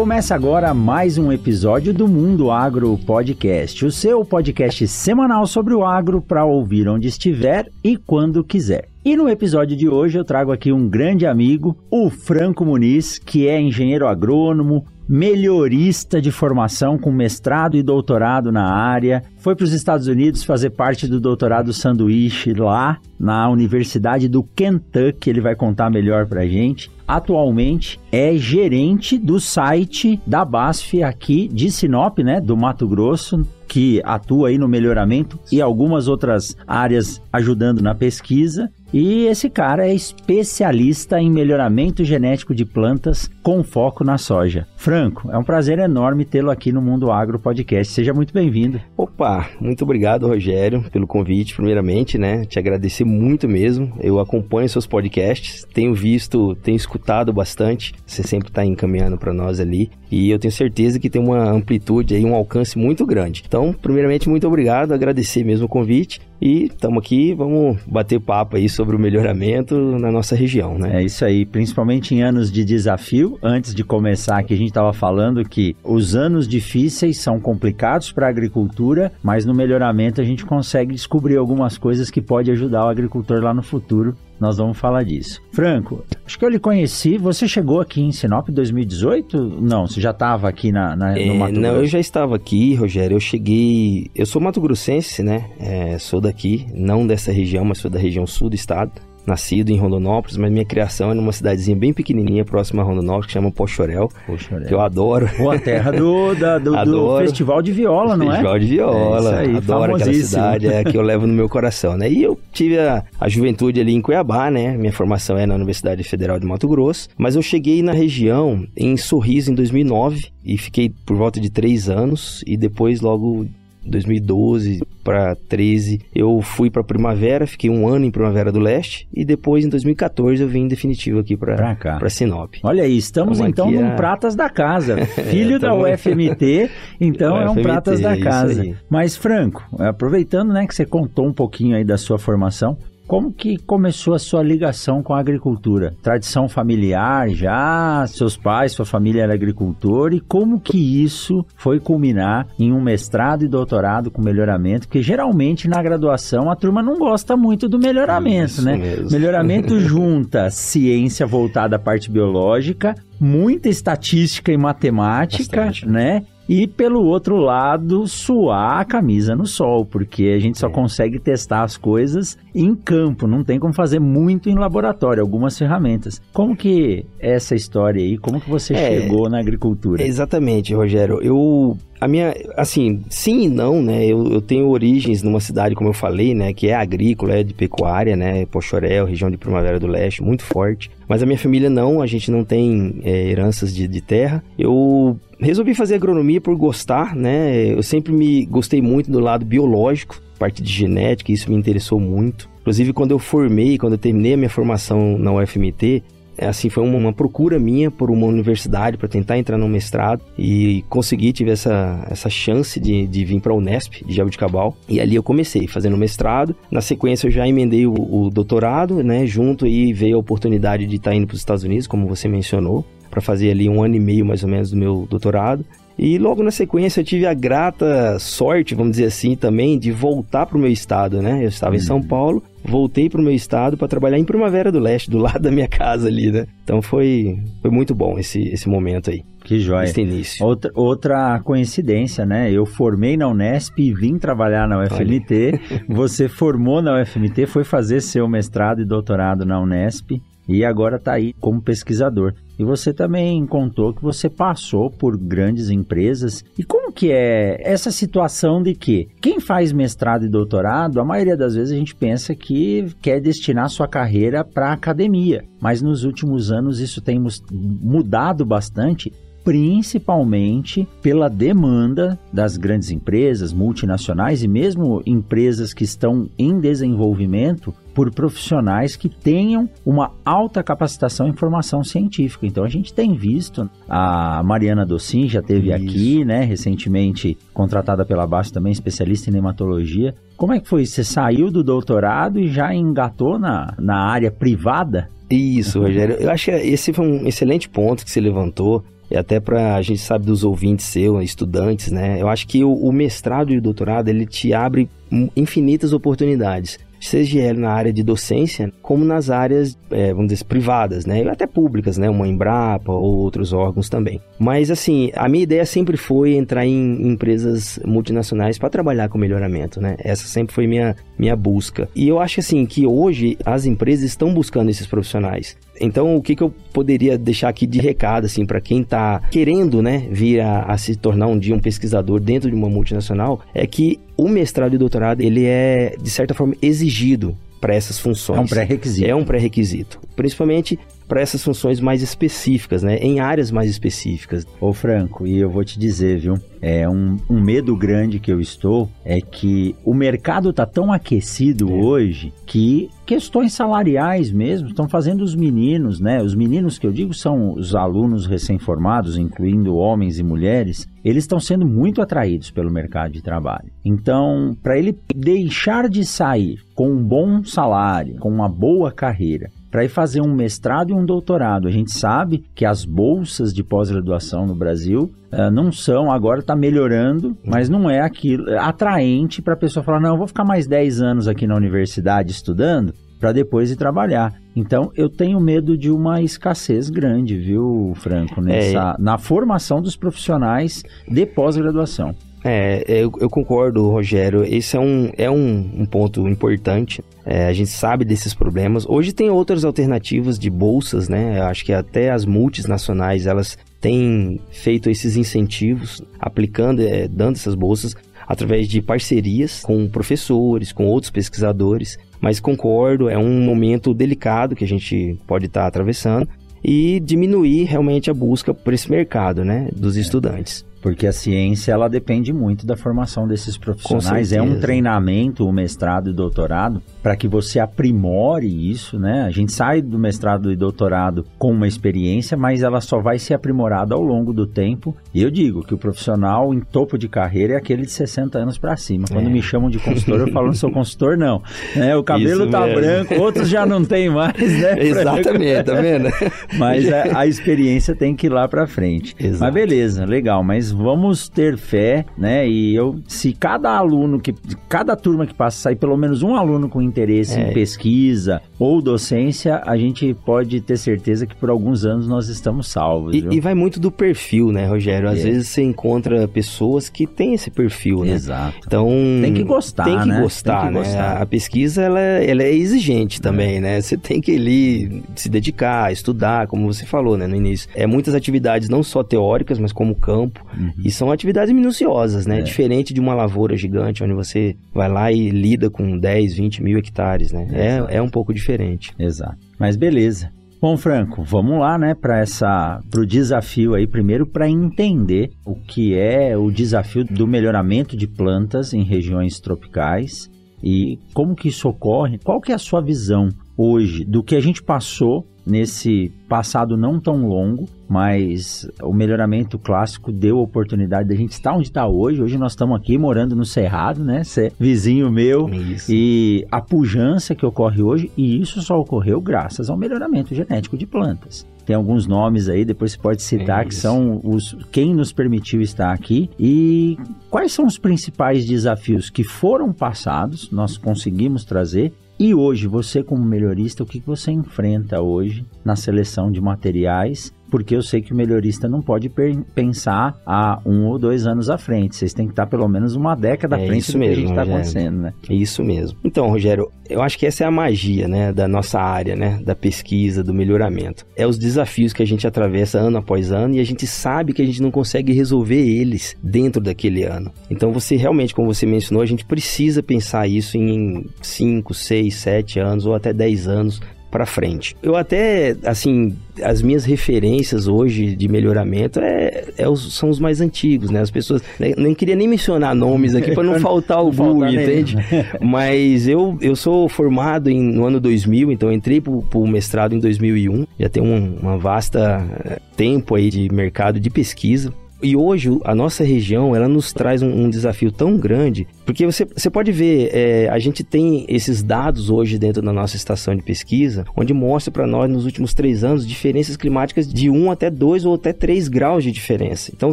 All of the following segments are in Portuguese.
Começa agora mais um episódio do Mundo Agro Podcast, o seu podcast semanal sobre o agro para ouvir onde estiver e quando quiser. E no episódio de hoje eu trago aqui um grande amigo, o Franco Muniz, que é engenheiro agrônomo, melhorista de formação com mestrado e doutorado na área. Foi para os Estados Unidos fazer parte do doutorado sanduíche lá na Universidade do Kentucky. Ele vai contar melhor para a gente. Atualmente é gerente do site da BASF aqui de Sinop, né, do Mato Grosso, que atua aí no melhoramento e algumas outras áreas ajudando na pesquisa. E esse cara é especialista em melhoramento genético de plantas com foco na soja. Franco, é um prazer enorme tê-lo aqui no Mundo Agro Podcast. Seja muito bem-vindo. Opa, muito obrigado, Rogério, pelo convite, primeiramente, né? Te agradecer muito mesmo. Eu acompanho seus podcasts, tenho visto, tenho escutado bastante. Você sempre está encaminhando para nós ali. E eu tenho certeza que tem uma amplitude aí, um alcance muito grande. Então, primeiramente, muito obrigado, agradecer mesmo o convite. E estamos aqui, vamos bater papo aí sobre o melhoramento na nossa região, né? É isso aí, principalmente em anos de desafio. Antes de começar aqui, a gente estava falando que os anos difíceis são complicados para a agricultura, mas no melhoramento a gente consegue descobrir algumas coisas que pode ajudar o agricultor lá no futuro nós vamos falar disso. Franco, acho que eu lhe conheci. Você chegou aqui em Sinop em 2018? Não, você já estava aqui na, na é, no Mato Não, Grosso. eu já estava aqui, Rogério. Eu cheguei. Eu sou mato-grossense, né? É, sou daqui, não dessa região, mas sou da região sul do estado nascido em Rondonópolis, mas minha criação é numa cidadezinha bem pequenininha, próxima a Rondonópolis, que chama Pochorel, Pochorel. que eu adoro. Pô, a terra do, da, do, do Festival de Viola, não Festival é? de Viola, é aí, adoro aquela cidade, é que eu levo no meu coração, né? E eu tive a, a juventude ali em Cuiabá, né? Minha formação é na Universidade Federal de Mato Grosso, mas eu cheguei na região em Sorriso em 2009 e fiquei por volta de três anos e depois logo 2012 para 13 eu fui para Primavera, fiquei um ano em Primavera do Leste e depois em 2014 eu vim em definitivo aqui para para Sinop. Olha aí, estamos Como então num. Pratas da Casa, filho é, da UFMT, então é um UFMT, Pratas da Casa. Mas Franco, aproveitando, né, que você contou um pouquinho aí da sua formação, como que começou a sua ligação com a agricultura? Tradição familiar já? Seus pais, sua família era agricultor? E como que isso foi culminar em um mestrado e doutorado com melhoramento? Porque geralmente na graduação a turma não gosta muito do melhoramento, isso né? Mesmo. Melhoramento junta ciência voltada à parte biológica, muita estatística e matemática, Bastante. né? E pelo outro lado suar a camisa no sol, porque a gente só é. consegue testar as coisas em campo, não tem como fazer muito em laboratório, algumas ferramentas. Como que é essa história aí? Como que você é, chegou na agricultura? Exatamente, Rogério. Eu a minha, assim, sim e não, né? Eu, eu, tenho origens numa cidade, como eu falei, né? Que é agrícola, é de pecuária, né? Pochorel, região de Primavera do Leste, muito forte. Mas a minha família não, a gente não tem é, heranças de, de terra. Eu resolvi fazer agronomia por gostar, né? Eu sempre me gostei muito do lado biológico, parte de genética, isso me interessou muito. Inclusive, quando eu formei, quando eu terminei a minha formação na UFMT, assim, foi uma, uma procura minha por uma universidade para tentar entrar no mestrado e consegui, tive essa, essa chance de, de vir para a Unesp, de Jabuticabal. E ali eu comecei fazendo mestrado. Na sequência eu já emendei o, o doutorado, né? Junto aí veio a oportunidade de estar tá indo para os Estados Unidos, como você mencionou para fazer ali um ano e meio mais ou menos do meu doutorado. E logo na sequência eu tive a grata sorte, vamos dizer assim, também de voltar para o meu estado, né? Eu estava em São uhum. Paulo, voltei para o meu estado para trabalhar em Primavera do Leste, do lado da minha casa ali, né? Então foi, foi muito bom esse, esse momento aí. Que joia. Esse início. Outra, outra coincidência, né? Eu formei na Unesp e vim trabalhar na UFMT. Você formou na UFMT, foi fazer seu mestrado e doutorado na Unesp e agora está aí como pesquisador. E você também contou que você passou por grandes empresas. E como que é essa situação de que quem faz mestrado e doutorado, a maioria das vezes a gente pensa que quer destinar sua carreira para a academia. Mas nos últimos anos isso tem mudado bastante principalmente pela demanda das grandes empresas, multinacionais e mesmo empresas que estão em desenvolvimento por profissionais que tenham uma alta capacitação em formação científica. Então a gente tem visto a Mariana Docin já teve Isso. aqui, né, recentemente contratada pela Baixo também especialista em hematologia. Como é que foi? Você saiu do doutorado e já engatou na, na área privada? Isso, Rogério. Eu acho que esse foi um excelente ponto que você levantou. E até para a gente sabe dos ouvintes seus, estudantes, né? Eu acho que o, o mestrado e o doutorado ele te abre infinitas oportunidades seja na área de docência, como nas áreas, é, vamos dizer, privadas, né? Até públicas, né? Uma Embrapa ou outros órgãos também. Mas, assim, a minha ideia sempre foi entrar em empresas multinacionais para trabalhar com melhoramento, né? Essa sempre foi minha, minha busca. E eu acho, assim, que hoje as empresas estão buscando esses profissionais. Então, o que, que eu poderia deixar aqui de recado, assim, para quem está querendo, né, vir a, a, se tornar um dia um pesquisador dentro de uma multinacional, é que o mestrado e doutorado, ele é, de certa forma, exigido para essas funções. É um pré-requisito. É um pré-requisito. Principalmente para essas funções mais específicas, né? Em áreas mais específicas. Ô Franco, e eu vou te dizer, viu? É um, um medo grande que eu estou é que o mercado tá tão aquecido é. hoje que questões salariais mesmo estão fazendo os meninos, né? Os meninos que eu digo são os alunos recém-formados, incluindo homens e mulheres, eles estão sendo muito atraídos pelo mercado de trabalho. Então, para ele deixar de sair com um bom salário, com uma boa carreira, para ir fazer um mestrado e um doutorado. A gente sabe que as bolsas de pós-graduação no Brasil uh, não são, agora está melhorando, mas não é aquilo atraente para a pessoa falar: não, eu vou ficar mais 10 anos aqui na universidade estudando para depois ir trabalhar. Então eu tenho medo de uma escassez grande, viu, Franco, nessa, é. na formação dos profissionais de pós-graduação. É, eu, eu, concordo, Rogério. Esse é um, é um, um ponto importante. É, a gente sabe desses problemas. Hoje tem outras alternativas de bolsas, né? Eu acho que até as multinacionais elas têm feito esses incentivos, aplicando, é, dando essas bolsas através de parcerias com professores, com outros pesquisadores. Mas concordo, é um momento delicado que a gente pode estar tá atravessando e diminuir realmente a busca por esse mercado, né, dos é. estudantes. Porque a ciência ela depende muito da formação desses profissionais. É um treinamento, o mestrado e o doutorado, para que você aprimore isso, né? A gente sai do mestrado e doutorado com uma experiência, mas ela só vai ser aprimorada ao longo do tempo. E eu digo que o profissional em topo de carreira é aquele de 60 anos para cima. Quando é. me chamam de consultor, eu falo, não sou consultor, não. É, o cabelo isso tá mesmo. branco, outros já não tem mais, né? Exatamente, tá vendo? mas a, a, experiência tem que ir lá para frente. Exato. Mas beleza, legal. Mas vamos ter fé, né? E eu, se cada aluno que, cada turma que passa sair pelo menos um aluno com interesse é. em pesquisa ou docência, a gente pode ter certeza que por alguns anos nós estamos salvos. E, e vai muito do perfil, né, Rogério? Às é. vezes você encontra pessoas que têm esse perfil, né? Exato. Então tem que gostar, tem que né? Gostar, tem que né? Gostar. A pesquisa ela, ela é exigente também, é. né? Você tem que ali se dedicar, estudar, como você falou, né, no início. É muitas atividades não só teóricas, mas como campo. Uhum. E são atividades minuciosas, né? É. Diferente de uma lavoura gigante, onde você vai lá e lida com 10, 20 mil hectares, né? É, é um pouco diferente. Exato. Mas beleza. Bom, Franco, vamos lá, né, para essa pro desafio aí primeiro para entender o que é o desafio do melhoramento de plantas em regiões tropicais e como que isso ocorre. Qual que é a sua visão hoje do que a gente passou nesse passado não tão longo, mas o melhoramento clássico deu a oportunidade da gente estar onde está hoje. Hoje nós estamos aqui morando no Cerrado, né? Cê, é vizinho meu. Isso. E a pujança que ocorre hoje, e isso só ocorreu graças ao melhoramento genético de plantas. Tem alguns nomes aí, depois você pode citar, é que são os quem nos permitiu estar aqui. E quais são os principais desafios que foram passados, nós conseguimos trazer e hoje, você como melhorista, o que você enfrenta hoje na seleção de materiais porque eu sei que o melhorista não pode pensar há um ou dois anos à frente. Vocês têm que estar pelo menos uma década à é frente do mesmo, que a está acontecendo, né? É isso mesmo. Então, Rogério, eu acho que essa é a magia, né, da nossa área, né, da pesquisa, do melhoramento. É os desafios que a gente atravessa ano após ano e a gente sabe que a gente não consegue resolver eles dentro daquele ano. Então, você realmente, como você mencionou, a gente precisa pensar isso em 5, 6, 7 anos ou até 10 anos para frente. Eu até, assim, as minhas referências hoje de melhoramento é, é os, são os mais antigos, né? As pessoas nem, nem queria nem mencionar nomes aqui para não faltar o bug, entende? Mas eu, eu sou formado em, no ano 2000, então entrei para o mestrado em 2001. Já tem um, uma vasta eh, tempo aí de mercado de pesquisa. E hoje a nossa região ela nos traz um, um desafio tão grande, porque você, você pode ver, é, a gente tem esses dados hoje dentro da nossa estação de pesquisa, onde mostra para nós nos últimos três anos diferenças climáticas de 1 até 2 ou até 3 graus de diferença. Então,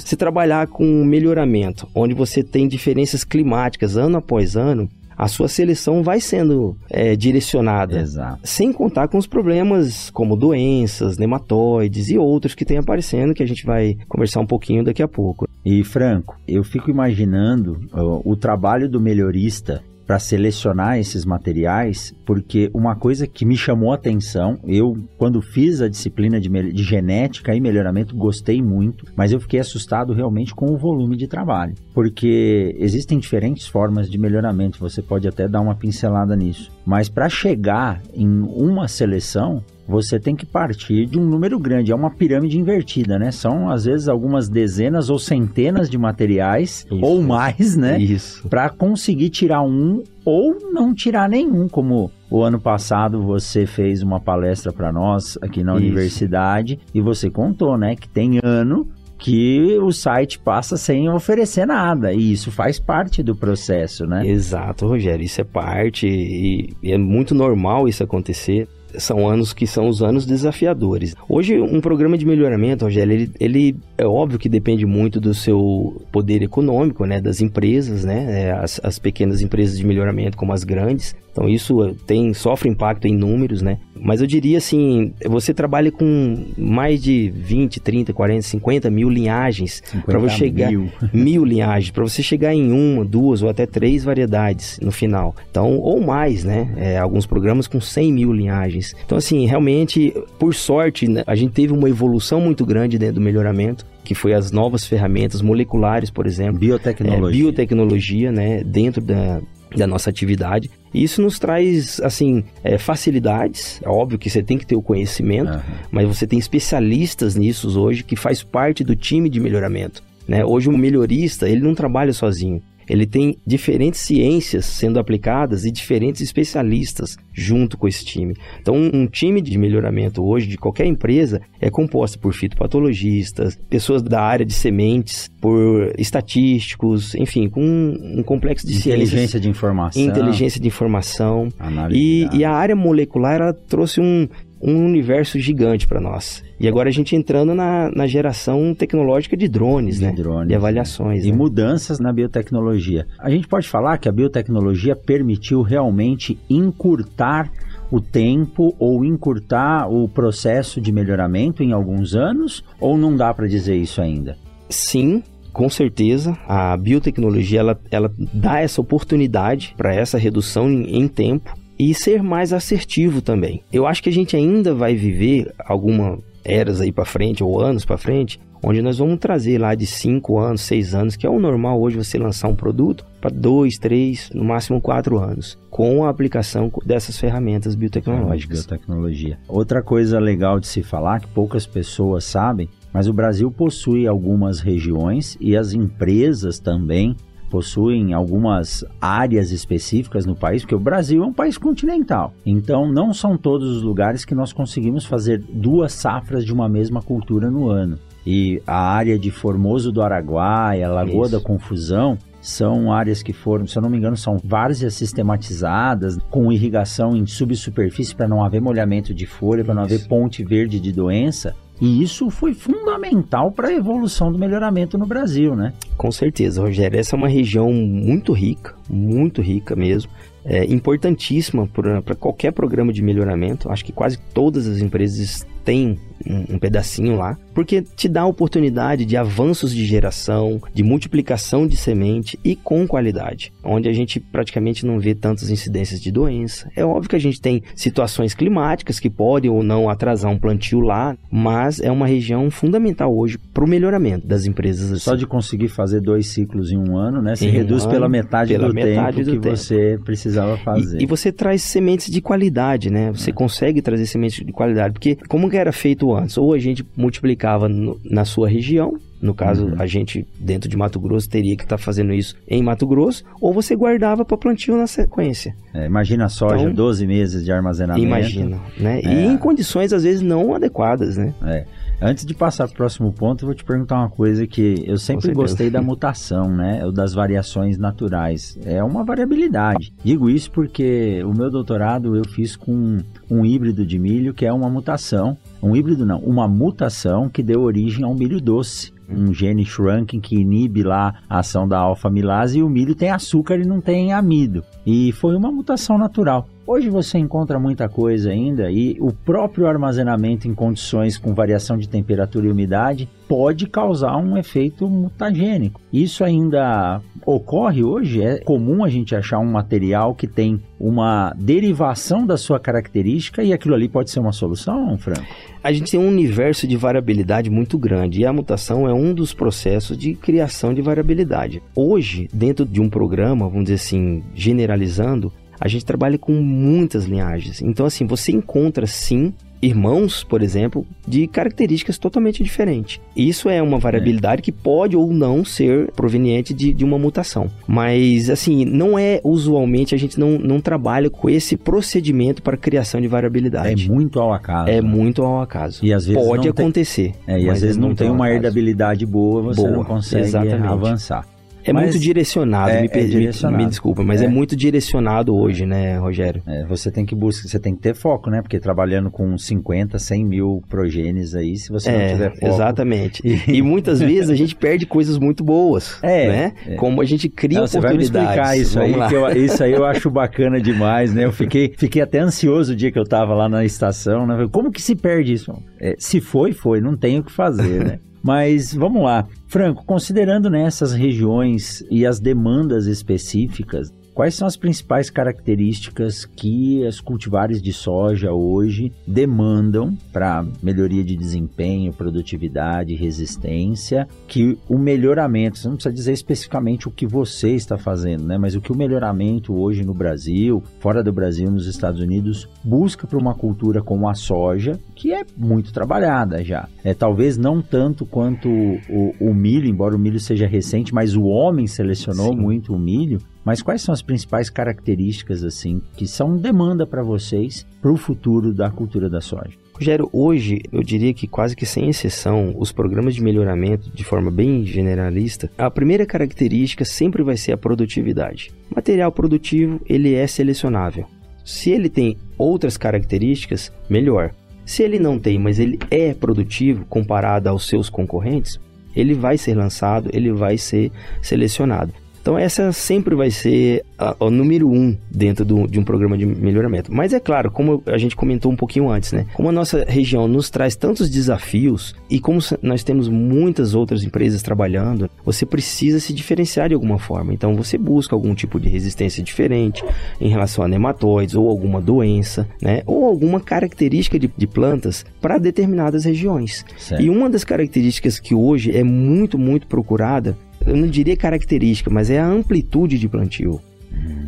se trabalhar com melhoramento, onde você tem diferenças climáticas ano após ano, a sua seleção vai sendo é, direcionada. Exato. Sem contar com os problemas como doenças, nematóides e outros que têm aparecendo, que a gente vai conversar um pouquinho daqui a pouco. E Franco, eu fico imaginando o trabalho do melhorista para selecionar esses materiais, porque uma coisa que me chamou a atenção, eu quando fiz a disciplina de, de, genética e melhoramento gostei muito, mas eu fiquei assustado realmente com o volume de trabalho, porque existem diferentes formas de melhoramento, você pode até dar uma pincelada nisso, mas para chegar em uma seleção, você tem que partir de um número grande. É uma pirâmide invertida, né? São, às vezes, algumas dezenas ou centenas de materiais, Isso. ou mais, né? Isso. Para conseguir tirar um ou não tirar nenhum, como o ano passado você fez uma palestra para nós aqui na Isso. universidade e você contou, né, que tem ano que o site passa sem oferecer nada. E isso faz parte do processo, né? Exato, Rogério. Isso é parte e, e é muito normal isso acontecer são anos que são os anos desafiadores. Hoje, um programa de melhoramento, Rogério, ele, ele é óbvio que depende muito do seu poder econômico, né, das empresas, né, é, as, as pequenas empresas de melhoramento como as grandes, então isso tem sofre impacto em números, né? Mas eu diria assim, você trabalha com mais de 20, 30, 40, 50 mil linhagens para você chegar mil, mil linhagens para você chegar em uma, duas ou até três variedades no final. Então ou mais, né? É, alguns programas com 100 mil linhagens. Então assim, realmente, por sorte, né, a gente teve uma evolução muito grande dentro do melhoramento que foi as novas ferramentas moleculares, por exemplo. Biotecnologia. É, biotecnologia, né, dentro da, da nossa atividade. E isso nos traz, assim, é, facilidades. É óbvio que você tem que ter o conhecimento, uhum. mas você tem especialistas nisso hoje que faz parte do time de melhoramento. Né? Hoje o melhorista, ele não trabalha sozinho. Ele tem diferentes ciências sendo aplicadas e diferentes especialistas junto com esse time. Então, um time de melhoramento hoje de qualquer empresa é composto por fitopatologistas, pessoas da área de sementes, por estatísticos, enfim, com um, complexo de inteligência ciências, de informação, inteligência de informação. E, e, a área molecular ela trouxe um, um universo gigante para nós. E agora a gente entrando na, na geração tecnológica de drones, de né? Drones, de avaliações. Né? E mudanças na biotecnologia. A gente pode falar que a biotecnologia permitiu realmente encurtar o tempo ou encurtar o processo de melhoramento em alguns anos? Ou não dá para dizer isso ainda? Sim, com certeza, a biotecnologia ela, ela dá essa oportunidade para essa redução em, em tempo e ser mais assertivo também. Eu acho que a gente ainda vai viver alguma eras aí para frente ou anos para frente, onde nós vamos trazer lá de 5 anos, 6 anos, que é o normal hoje você lançar um produto para 2, 3, no máximo 4 anos, com a aplicação dessas ferramentas biotecnológicas. Biotecnologia. Outra coisa legal de se falar que poucas pessoas sabem, mas o Brasil possui algumas regiões e as empresas também possuem algumas áreas específicas no país, porque o Brasil é um país continental. Então, não são todos os lugares que nós conseguimos fazer duas safras de uma mesma cultura no ano. E a área de Formoso do Araguaia, Lagoa Isso. da Confusão, são áreas que foram, se eu não me engano, são várzeas sistematizadas com irrigação em subsuperfície para não haver molhamento de folha, para não haver ponte verde de doença. E isso foi fundamental para a evolução do melhoramento no Brasil, né? Com certeza, Rogério. Essa é uma região muito rica, muito rica mesmo. É importantíssima para qualquer programa de melhoramento. Acho que quase todas as empresas têm um, um, pedacinho lá, porque te dá a oportunidade de avanços de geração, de multiplicação de semente e com qualidade, onde a gente praticamente não vê tantas incidências de doença. É óbvio que a gente tem situações climáticas que podem ou não atrasar um plantio lá, mas é uma região fundamental hoje para o melhoramento das empresas. Assim. Só de conseguir fazer dois ciclos em um ano, né? Em reduz um pela metade pela do metade tempo do que tempo. você precisava fazer. E, e, você traz sementes de qualidade, né? Você é. consegue trazer sementes de qualidade, porque como que era feito antes? Ou a gente multiplicava no, na sua região, no caso, uhum. a gente, dentro de Mato Grosso, teria que estar tá fazendo isso em Mato Grosso, ou você guardava para plantio na sequência. É, imagina a soja, então, 12 meses de armazenamento. Imagina, né? É. E em condições, às vezes, não adequadas, né? É. Antes de passar para o próximo ponto, eu vou te perguntar uma coisa que eu sempre gostei da mutação, né? Das variações naturais. É uma variabilidade. Digo isso porque o meu doutorado eu fiz com um híbrido de milho que é uma mutação. Um híbrido não, uma mutação que deu origem ao milho doce um gene shunking que inibe lá a ação da alfa-milase e o milho tem açúcar e não tem amido. E foi uma mutação natural. Hoje você encontra muita coisa ainda e o próprio armazenamento em condições com variação de temperatura e umidade pode causar um efeito mutagênico. Isso ainda ocorre hoje? É comum a gente achar um material que tem uma derivação da sua característica e aquilo ali pode ser uma solução, Franco? A gente tem um universo de variabilidade muito grande e a mutação é um dos processos de criação de variabilidade. Hoje, dentro de um programa, vamos dizer assim, generalizando, a gente trabalha com muitas linhagens. Então, assim, você encontra sim irmãos, por exemplo, de características totalmente diferentes. Isso é uma variabilidade é. que pode ou não ser proveniente de, de uma mutação. Mas, assim, não é usualmente a gente não, não trabalha com esse procedimento para criação de variabilidade. É muito ao acaso. É né? muito ao acaso. E às vezes pode acontecer. Tem... É, e às vezes é não tem uma herdabilidade boa, você boa, não consegue exatamente. avançar. É mas muito direcionado, é, me, é direcionado. Me, me, desculpa, mas é. é. muito direcionado hoje, né, Rogério? É, você tem que buscar, você tem que ter foco, né? Porque trabalhando com 50, 100 mil progênies aí, se você não é, tiver foco... Exatamente. E... e muitas vezes a gente perde coisas muito boas, é, né? Como a gente cria não, oportunidades. Você vai me explicar isso Vamos aí, eu, isso aí eu acho bacana demais, né? Eu fiquei, fiquei até ansioso o dia que eu tava lá na estação, né? Como que se perde isso? se foi, foi, não tem o que fazer, né? Mas vamos lá. Franco, considerando nessas regiões e as demandas específicas, Quais são as principais características que as cultivares de soja hoje demandam para melhoria de desempenho, produtividade, resistência, que o melhoramento, você não precisa dizer especificamente o que você está fazendo, né, mas o que o melhoramento hoje no Brasil, fora do Brasil, nos Estados Unidos, busca para uma cultura como a soja, que é muito trabalhada já. É talvez não tanto quanto o, o milho, embora o milho seja recente, mas o homem selecionou Sim. muito o milho mas quais são as principais características assim que são demanda para vocês para o futuro da cultura da soja? Rogério, hoje eu diria que quase que sem exceção, os programas de melhoramento, de forma bem generalista, a primeira característica sempre vai ser a produtividade. Material produtivo ele é selecionável. Se ele tem outras características, melhor. Se ele não tem, mas ele é produtivo comparado aos seus concorrentes, ele vai ser lançado, ele vai ser selecionado. Então essa sempre vai ser o número um dentro do, de um programa de melhoramento. Mas é claro, como a gente comentou um pouquinho antes, né? Como a nossa região nos traz tantos desafios e como nós temos muitas outras empresas trabalhando, você precisa se diferenciar de alguma forma. Então você busca algum tipo de resistência diferente em relação a nematóides ou alguma doença, né? Ou alguma característica de, de plantas para determinadas regiões. Certo. E uma das características que hoje é muito, muito procurada eu não diria característica, mas é a amplitude de plantio.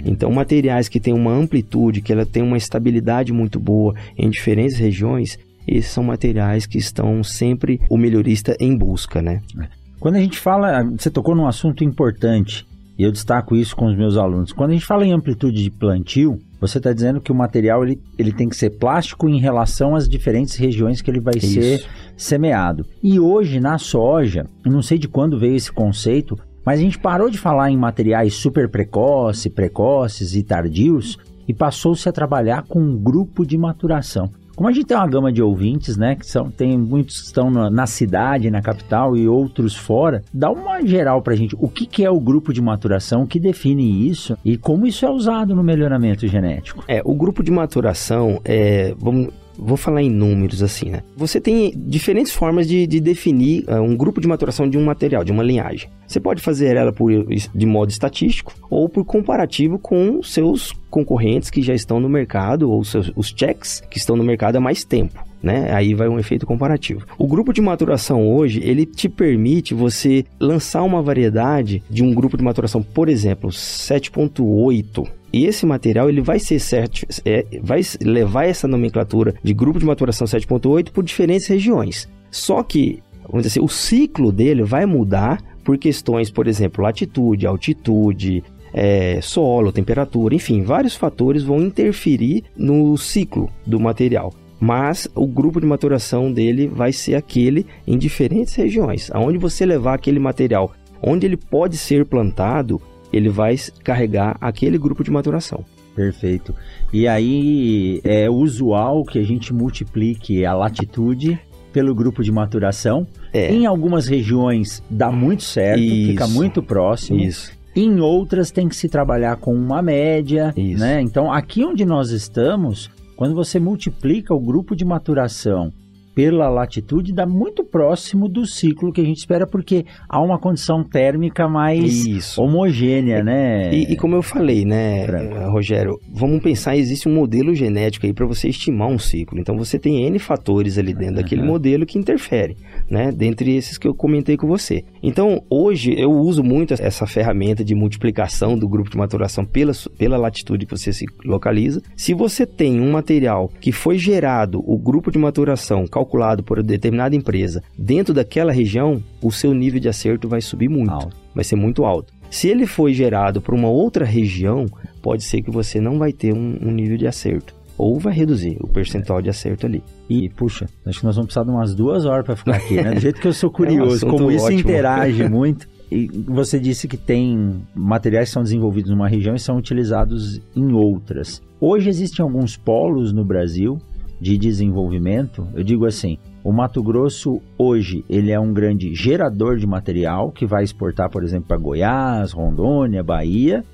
Então, materiais que têm uma amplitude, que ela tem uma estabilidade muito boa em diferentes regiões, esses são materiais que estão sempre o melhorista em busca, né? Quando a gente fala, você tocou num assunto importante, e eu destaco isso com os meus alunos. Quando a gente fala em amplitude de plantio, você está dizendo que o material ele, ele tem que ser plástico em relação às diferentes regiões que ele vai isso. ser semeado. E hoje, na soja, não sei de quando veio esse conceito, mas a gente parou de falar em materiais super precoce, precoces e tardios e passou-se a trabalhar com um grupo de maturação. Como a gente tem uma gama de ouvintes, né, que são, tem muitos que estão na, na cidade, na capital e outros fora, dá uma geral pra gente. O que, que é o grupo de maturação, o que define isso e como isso é usado no melhoramento genético? É, o grupo de maturação é, vamos vou falar em números assim, né? Você tem diferentes formas de, de definir uh, um grupo de maturação de um material, de uma linhagem. Você pode fazer ela por, de modo estatístico ou por comparativo com seus concorrentes que já estão no mercado ou seus, os checks que estão no mercado há mais tempo. Né? Aí vai um efeito comparativo. O grupo de maturação hoje, ele te permite você lançar uma variedade de um grupo de maturação, por exemplo, 7.8 e esse material ele vai ser certo, é, vai levar essa nomenclatura de grupo de maturação 7.8 por diferentes regiões. Só que, vamos dizer assim, o ciclo dele vai mudar por questões, por exemplo, latitude, altitude, é, solo, temperatura, enfim, vários fatores vão interferir no ciclo do material. Mas o grupo de maturação dele vai ser aquele em diferentes regiões. Aonde você levar aquele material, onde ele pode ser plantado, ele vai carregar aquele grupo de maturação. Perfeito. E aí é usual que a gente multiplique a latitude pelo grupo de maturação. É. Em algumas regiões dá muito certo, Isso. fica muito próximo. Isso. Em outras tem que se trabalhar com uma média, Isso. né? Então, aqui onde nós estamos, quando você multiplica o grupo de maturação pela latitude dá muito próximo do ciclo que a gente espera, porque há uma condição térmica mais Isso. homogênea, né? E, e, como eu falei, né. Rogério, vamos pensar, existe um modelo genético aí para você estimar um ciclo. Então você tem N fatores ali dentro uhum. daquele modelo que interferem, né? Dentre esses que eu comentei com você. Então, hoje eu uso muito essa ferramenta de multiplicação do grupo de maturação pela, pela latitude que você se localiza. Se você tem um material que foi gerado, o grupo de maturação calculado por determinada empresa dentro daquela região, o seu nível de acerto vai subir muito, alto. vai ser muito alto. Se ele foi gerado por uma outra região, pode ser que você não vai ter um, um nível de acerto ou vai reduzir o percentual de acerto ali. E, puxa, acho que nós vamos precisar de umas duas horas para ficar aqui, né? Do jeito que eu sou curioso, é um como isso ótimo. interage muito. E você disse que tem materiais que são desenvolvidos numa região e são utilizados em outras. Hoje existem alguns polos no Brasil de desenvolvimento, eu digo assim, o Mato Grosso hoje ele é um grande gerador de material que vai exportar, por exemplo, para Goiás, Rondônia, Bahia,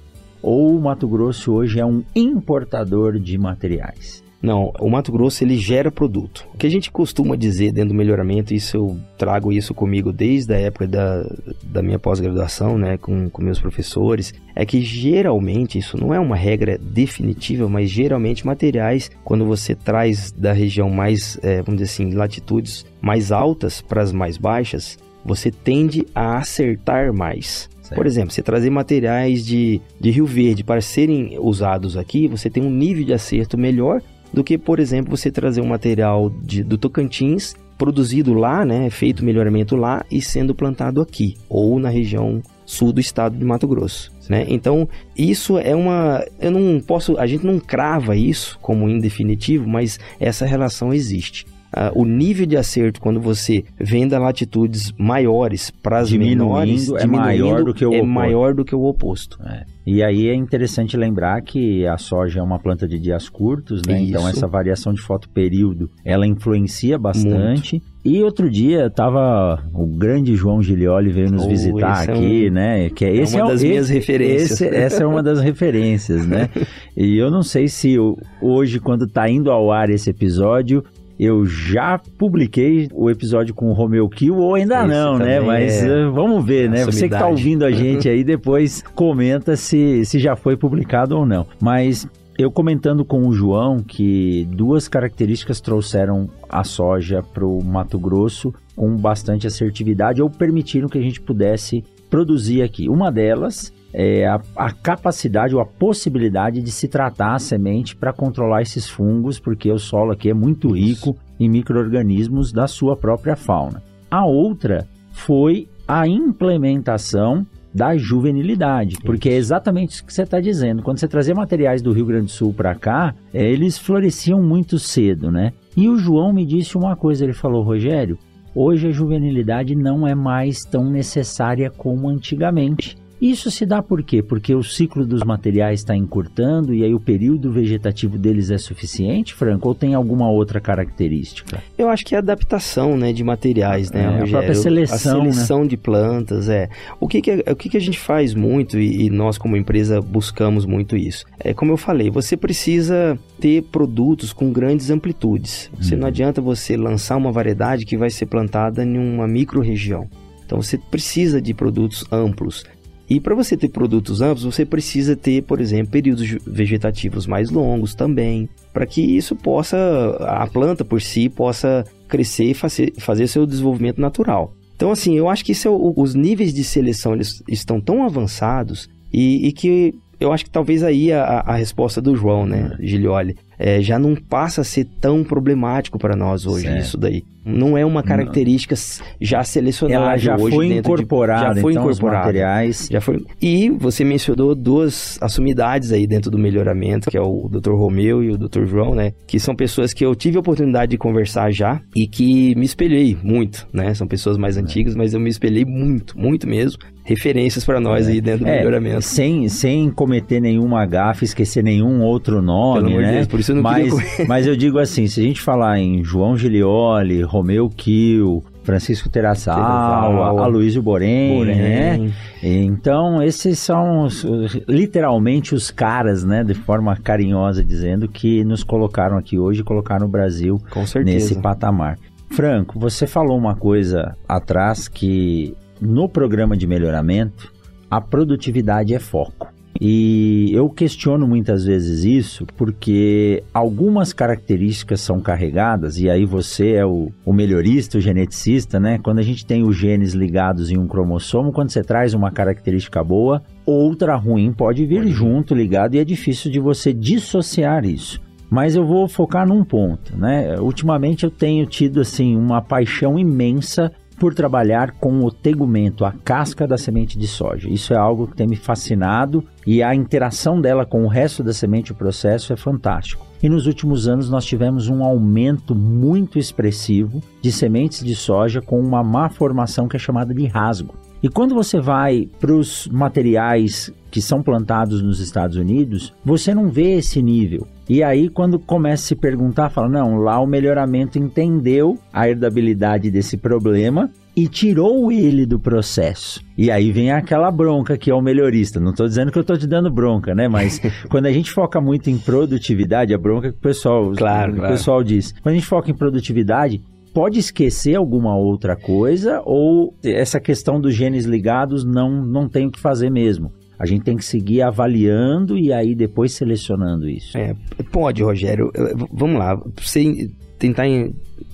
ou o Mato Grosso hoje é um importador de materiais? Não, o Mato Grosso ele gera produto. O que a gente costuma dizer dentro do melhoramento, isso eu trago isso comigo desde a época da, da minha pós-graduação, né, com, com meus professores, é que geralmente, isso não é uma regra definitiva, mas geralmente materiais, quando você traz da região mais, é, vamos dizer assim, latitudes mais altas para as mais baixas, você tende a acertar mais. Certo. Por exemplo, você trazer materiais de, de Rio Verde para serem usados aqui, você tem um nível de acerto melhor do que, por exemplo, você trazer um material de, do Tocantins produzido lá, né, feito melhoramento lá e sendo plantado aqui ou na região sul do estado de Mato Grosso, né? Então, isso é uma eu não posso, a gente não crava isso como indefinitivo, mas essa relação existe uh, o nível de acerto quando você venda latitudes maiores para as menores é maior do que o é oposto. maior do que o oposto. É. E aí é interessante lembrar que a soja é uma planta de dias curtos, né? Isso. Então essa variação de fotoperíodo, ela influencia bastante. Muito. E outro dia tava o grande João Gilioli veio nos oh, visitar aqui, é um, né? Que é, esse é uma é das minhas referências. Esse, essa é uma das referências, né? E eu não sei se hoje, quando tá indo ao ar esse episódio, eu já publiquei o episódio com o Romeu Kill ou ainda Esse não, né? Mas é... uh, vamos ver, né? Você que está ouvindo a gente aí depois comenta se, se já foi publicado ou não. Mas eu comentando com o João que duas características trouxeram a soja para o Mato Grosso com bastante assertividade ou permitiram que a gente pudesse produzir aqui. Uma delas é, a, a, capacidade ou a possibilidade de se tratar a semente para controlar esses fungos, porque o solo aqui é muito rico em micro-organismos da sua própria fauna. A outra foi a implementação da juvenilidade, porque é exatamente isso que você está dizendo. Quando você trazia materiais do Rio Grande do Sul para cá, é, eles floresciam muito cedo, né? E o João me disse uma coisa, ele falou, Rogério, hoje a juvenilidade não é mais tão necessária como antigamente. Isso se dá por quê? Porque o ciclo dos materiais está encurtando e aí o período vegetativo deles é suficiente, Franco? Ou tem alguma outra característica? Eu acho que é a adaptação né, de materiais, né, é, A própria seleção. A seleção né? de plantas, é. O que, que, o que, que a gente faz muito e, e nós como empresa buscamos muito isso? É como eu falei, você precisa ter produtos com grandes amplitudes. Você não uhum. adianta você lançar uma variedade que vai ser plantada em uma micro-região. Então você precisa de produtos amplos. E para você ter produtos amplos, você precisa ter, por exemplo, períodos vegetativos mais longos também, para que isso possa, a planta por si possa crescer e fazer, fazer seu desenvolvimento natural. Então, assim, eu acho que é o, os níveis de seleção eles estão tão avançados e, e que eu acho que talvez aí a, a resposta do João, né, Gilioli, é, já não passa a ser tão problemático para nós hoje certo. isso daí. Não é uma característica não. já selecionada Ela já hoje foi incorporada, de, já foi então, incorporada. materiais. Já foi. E você mencionou duas assumidades aí dentro do melhoramento, que é o Dr. Romeu e o Dr. João, né? Que são pessoas que eu tive a oportunidade de conversar já e que me espelhei muito, né? São pessoas mais é. antigas, mas eu me espelhei muito, muito mesmo. Referências para nós é. aí dentro do é, melhoramento. Sem, sem cometer nenhuma gafe, esquecer nenhum outro nome, Pelo né? Deus, por isso eu não mas, queria... mas eu digo assim, se a gente falar em João Gilioli, Romeu Kiel, Francisco Terassawa, Aloysio Borém, né? Então, esses são os, literalmente os caras, né, de forma carinhosa dizendo, que nos colocaram aqui hoje e colocaram o Brasil nesse patamar. Franco, você falou uma coisa atrás que no programa de melhoramento a produtividade é foco. E eu questiono muitas vezes isso porque algumas características são carregadas, e aí você é o, o melhorista, o geneticista, né? Quando a gente tem os genes ligados em um cromossomo, quando você traz uma característica boa, outra ruim pode vir junto, ligado, e é difícil de você dissociar isso. Mas eu vou focar num ponto, né? Ultimamente eu tenho tido assim uma paixão imensa por trabalhar com o tegumento, a casca da semente de soja. Isso é algo que tem me fascinado e a interação dela com o resto da semente, o processo é fantástico. E nos últimos anos nós tivemos um aumento muito expressivo de sementes de soja com uma má formação que é chamada de rasgo. E quando você vai para os materiais que são plantados nos Estados Unidos, você não vê esse nível. E aí, quando começa a se perguntar, fala: não, lá o melhoramento entendeu a herdabilidade desse problema e tirou ele do processo. E aí vem aquela bronca que é o melhorista. Não estou dizendo que eu estou te dando bronca, né? Mas quando a gente foca muito em produtividade, a bronca que o pessoal, claro, o claro. pessoal diz. Quando a gente foca em produtividade, pode esquecer alguma outra coisa ou essa questão dos genes ligados não, não tem o que fazer mesmo? A gente tem que seguir avaliando e aí depois selecionando isso. É, pode, Rogério. Vamos lá, você tentar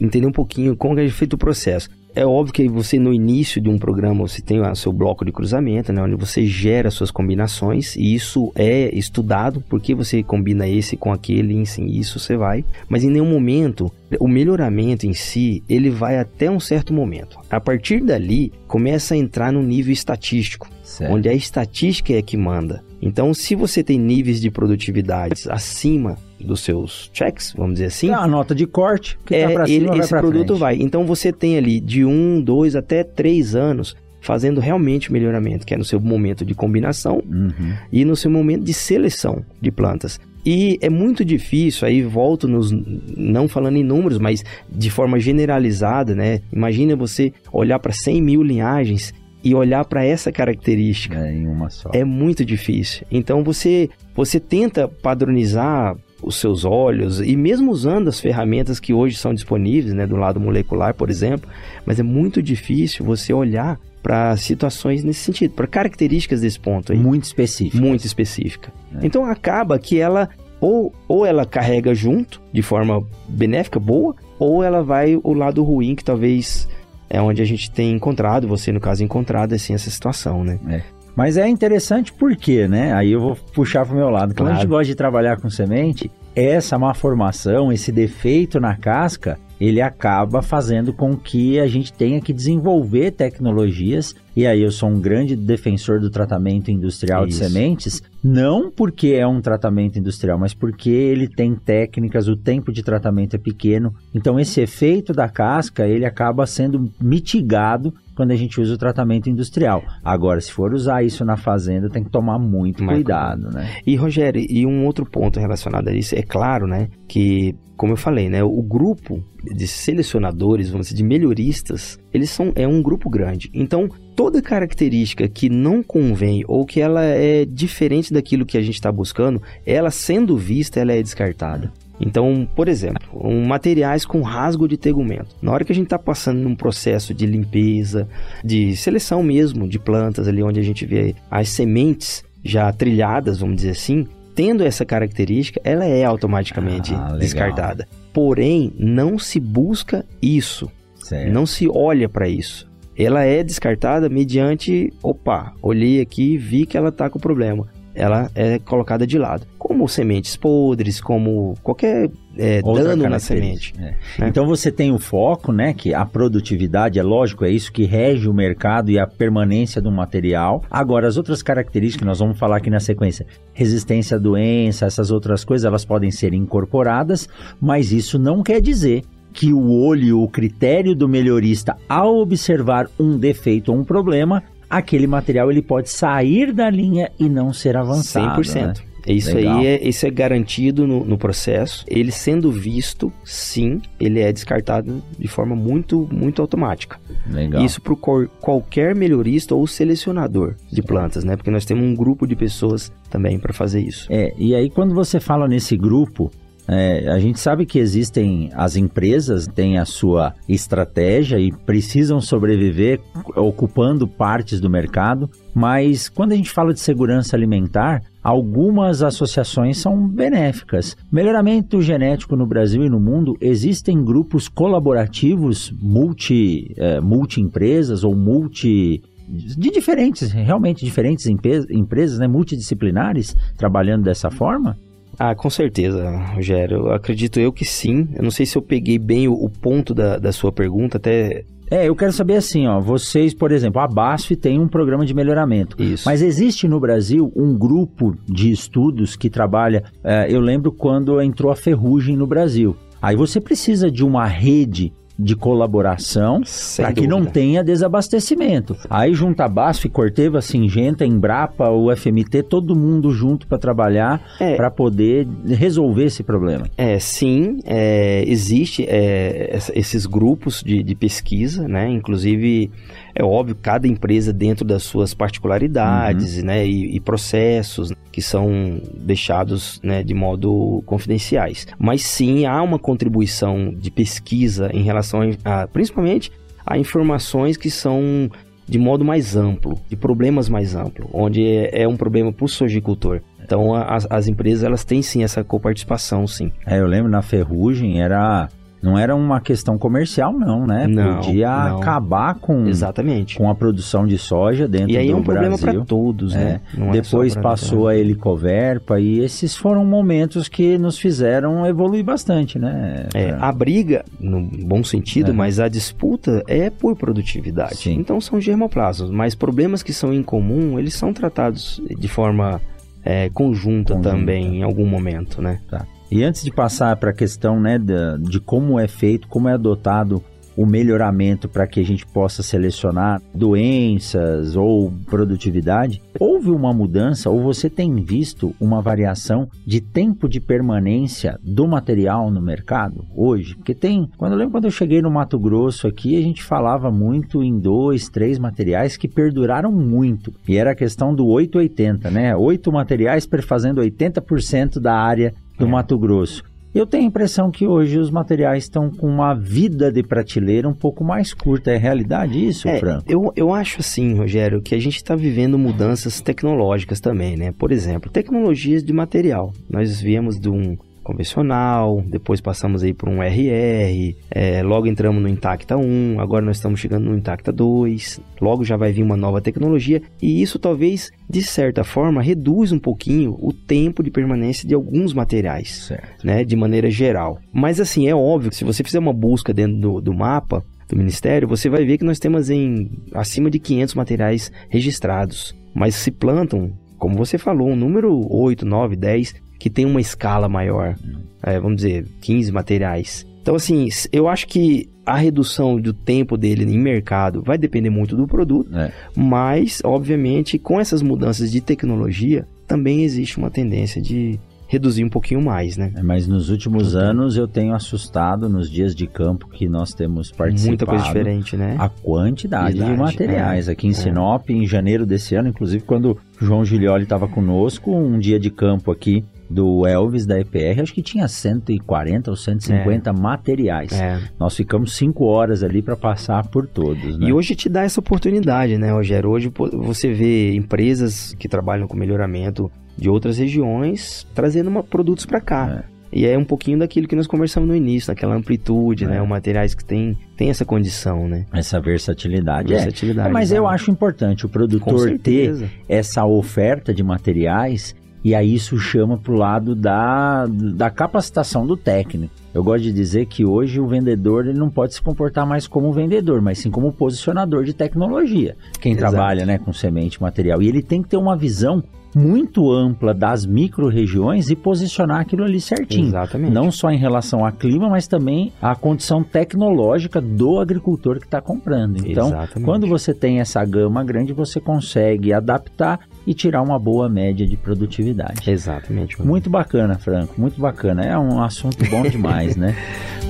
entender um pouquinho como é feito o processo. É óbvio que você no início de um programa você tem o seu bloco de cruzamento, né, onde você gera suas combinações e isso é estudado porque você combina esse com aquele, e sim, isso você vai. Mas em nenhum momento o melhoramento em si ele vai até um certo momento. A partir dali começa a entrar no nível estatístico, certo. onde a estatística é que manda. Então, se você tem níveis de produtividade acima dos seus checks, vamos dizer assim. A nota de corte que tá é, tá pra cima, ele, esse produto frente. vai. Então você tem ali de um, dois até três anos fazendo realmente o melhoramento, que é no seu momento de combinação uhum. e no seu momento de seleção de plantas. E é muito difícil, aí volto nos, não falando em números, mas de forma generalizada, né? Imagina você olhar para 100 mil linhagens e olhar para essa característica. É, em uma só. É muito difícil. Então você, você tenta padronizar os seus olhos e mesmo usando as ferramentas que hoje são disponíveis, né, do lado molecular, por exemplo, mas é muito difícil você olhar para situações nesse sentido, para características desse ponto aí. Muito específica. Muito específica. É. Então acaba que ela ou, ou ela carrega junto de forma benéfica, boa, ou ela vai o lado ruim que talvez é onde a gente tem encontrado, você no caso encontrado assim essa situação, né? É. Mas é interessante porque, né? Aí eu vou puxar para o meu lado. Quando claro. a gente gosta de trabalhar com semente, essa má formação, esse defeito na casca, ele acaba fazendo com que a gente tenha que desenvolver tecnologias. E aí eu sou um grande defensor do tratamento industrial Isso. de sementes, não porque é um tratamento industrial, mas porque ele tem técnicas, o tempo de tratamento é pequeno. Então esse efeito da casca, ele acaba sendo mitigado quando a gente usa o tratamento industrial. Agora, se for usar isso na fazenda, tem que tomar muito cuidado, né? E Rogério, e um outro ponto relacionado a isso, é claro, né, que como eu falei, né, o grupo de selecionadores, vamos dizer, de melhoristas, eles são é um grupo grande. Então, toda característica que não convém ou que ela é diferente daquilo que a gente está buscando, ela sendo vista, ela é descartada. Então, por exemplo, um materiais com rasgo de tegumento. Na hora que a gente está passando num processo de limpeza, de seleção mesmo de plantas ali onde a gente vê as sementes já trilhadas, vamos dizer assim, tendo essa característica, ela é automaticamente ah, descartada. Porém, não se busca isso. Certo. Não se olha para isso. Ela é descartada mediante, opa, olhei aqui, vi que ela está com problema ela é colocada de lado. Como sementes podres, como qualquer é, dano na semente. É. Né? Então você tem o foco, né? Que a produtividade, é lógico, é isso que rege o mercado e a permanência do material. Agora, as outras características que nós vamos falar aqui na sequência, resistência à doença, essas outras coisas, elas podem ser incorporadas, mas isso não quer dizer que o olho, o critério do melhorista, ao observar um defeito ou um problema, aquele material ele pode sair da linha e não ser avançado. 100%. Né? Isso Legal. aí é, isso é garantido no, no, processo. Ele sendo visto, sim, ele é descartado de forma muito, muito automática. Legal. Isso para qualquer melhorista ou selecionador de plantas, né? Porque nós temos um grupo de pessoas também para fazer isso. É, e aí quando você fala nesse grupo, é, a gente sabe que existem as empresas, têm a sua estratégia e precisam sobreviver ocupando partes do mercado, mas quando a gente fala de segurança alimentar, algumas associações são benéficas. Melhoramento genético no Brasil e no mundo, existem grupos colaborativos multi, é, multi-empresas ou multi de diferentes, realmente diferentes empresas, né, multidisciplinares, trabalhando dessa forma? Ah, com certeza, Rogério. Acredito eu que sim. Eu não sei se eu peguei bem o, o ponto da, da sua pergunta, até é, eu quero saber assim, ó, vocês, por exemplo, a BASF tem um programa de melhoramento. Isso. Mas existe no Brasil um grupo de estudos que trabalha, é, eu lembro quando entrou a ferrugem no Brasil. Aí você precisa de uma rede de colaboração para que não tenha desabastecimento. Aí junta a BASF, Corteva, Singenta, Embrapa, o FMT, todo mundo junto para trabalhar é. para poder resolver esse problema. É, sim, é, existe é, esses grupos de, de pesquisa, né? Inclusive é óbvio, cada empresa dentro das suas particularidades uhum. né, e, e, processos que são deixados né, de modo confidenciais. Mas sim, há uma contribuição de pesquisa em relação a, principalmente a informações que são de modo mais amplo, de problemas mais amplos, onde é, é um problema para o sojicultor. Então as, as empresas elas têm sim essa coparticipação, sim. É, eu lembro na ferrugem era não era uma questão comercial, não, né? Não, Podia não. acabar com, Exatamente. com a produção de soja dentro do Brasil. E aí é um problema para todos, né? É. Depois passou a Helicoverpa e esses foram momentos que nos fizeram evoluir bastante, né? É, a briga, no bom sentido, é. mas a disputa é por produtividade. Sim. Então são germoplasmas, mas problemas que são em comum, eles são tratados de forma é, conjunta, conjunta também em algum momento, né? Tá. E antes de passar para a questão né, de, de como é feito, como é adotado o melhoramento para que a gente possa selecionar doenças ou produtividade, houve uma mudança ou você tem visto uma variação de tempo de permanência do material no mercado hoje? Porque tem, quando eu lembro quando eu cheguei no Mato Grosso aqui, a gente falava muito em dois, três materiais que perduraram muito. E era a questão do 880, né? Oito materiais fazendo 80% da área do é. Mato Grosso. Eu tenho a impressão que hoje os materiais estão com uma vida de prateleira um pouco mais curta. É realidade isso, é, Franco? Eu, eu acho assim, Rogério, que a gente está vivendo mudanças tecnológicas também, né? Por exemplo, tecnologias de material. Nós viemos de um convencional, depois passamos aí por um RR, é, logo entramos no Intacta 1, agora nós estamos chegando no Intacta 2, logo já vai vir uma nova tecnologia e isso talvez, de certa forma, reduz um pouquinho o tempo de permanência de alguns materiais, certo. né, de maneira geral. Mas assim, é óbvio que se você fizer uma busca dentro do, do mapa, do Ministério, você vai ver que nós temos em acima de 500 materiais registrados, mas se plantam como você falou, um número 8, 9, 10 que tem uma escala maior, é, vamos dizer, 15 materiais. Então, assim, eu acho que a redução do tempo dele em mercado vai depender muito do produto, é. mas, obviamente, com essas mudanças de tecnologia, também existe uma tendência de reduzir um pouquinho mais, né? É, mas nos últimos então, anos eu tenho assustado nos dias de campo que nós temos participado. Muita coisa diferente, né? A quantidade Verdade, de materiais. É, Aqui em é. Sinop, em janeiro desse ano, inclusive quando João Gilioli estava conosco, um dia de campo aqui do Elvis da EPR, acho que tinha 140 ou 150 é. materiais. É. Nós ficamos cinco horas ali para passar por todos. Né? E hoje te dá essa oportunidade, né, Rogério? Hoje você vê empresas que trabalham com melhoramento de outras regiões trazendo uma, produtos para cá. É. E é um pouquinho daquilo que nós conversamos no início, daquela amplitude, né? é. né? Os materiais que tem, tem essa condição, né? Essa versatilidade. É. versatilidade é. Mas eu acho importante o produtor ter essa oferta de materiais e aí isso chama para o lado da, da capacitação do técnico. Eu gosto de dizer que hoje o vendedor ele não pode se comportar mais como vendedor, mas sim como posicionador de tecnologia. Quem Exato. trabalha né, com semente material. E ele tem que ter uma visão muito ampla das micro-regiões e posicionar aquilo ali certinho. Exatamente. Não só em relação ao clima, mas também à condição tecnológica do agricultor que está comprando. Então, Exatamente. quando você tem essa gama grande, você consegue adaptar e tirar uma boa média de produtividade. Exatamente. Muito bacana, Franco, muito bacana. É um assunto bom demais, né?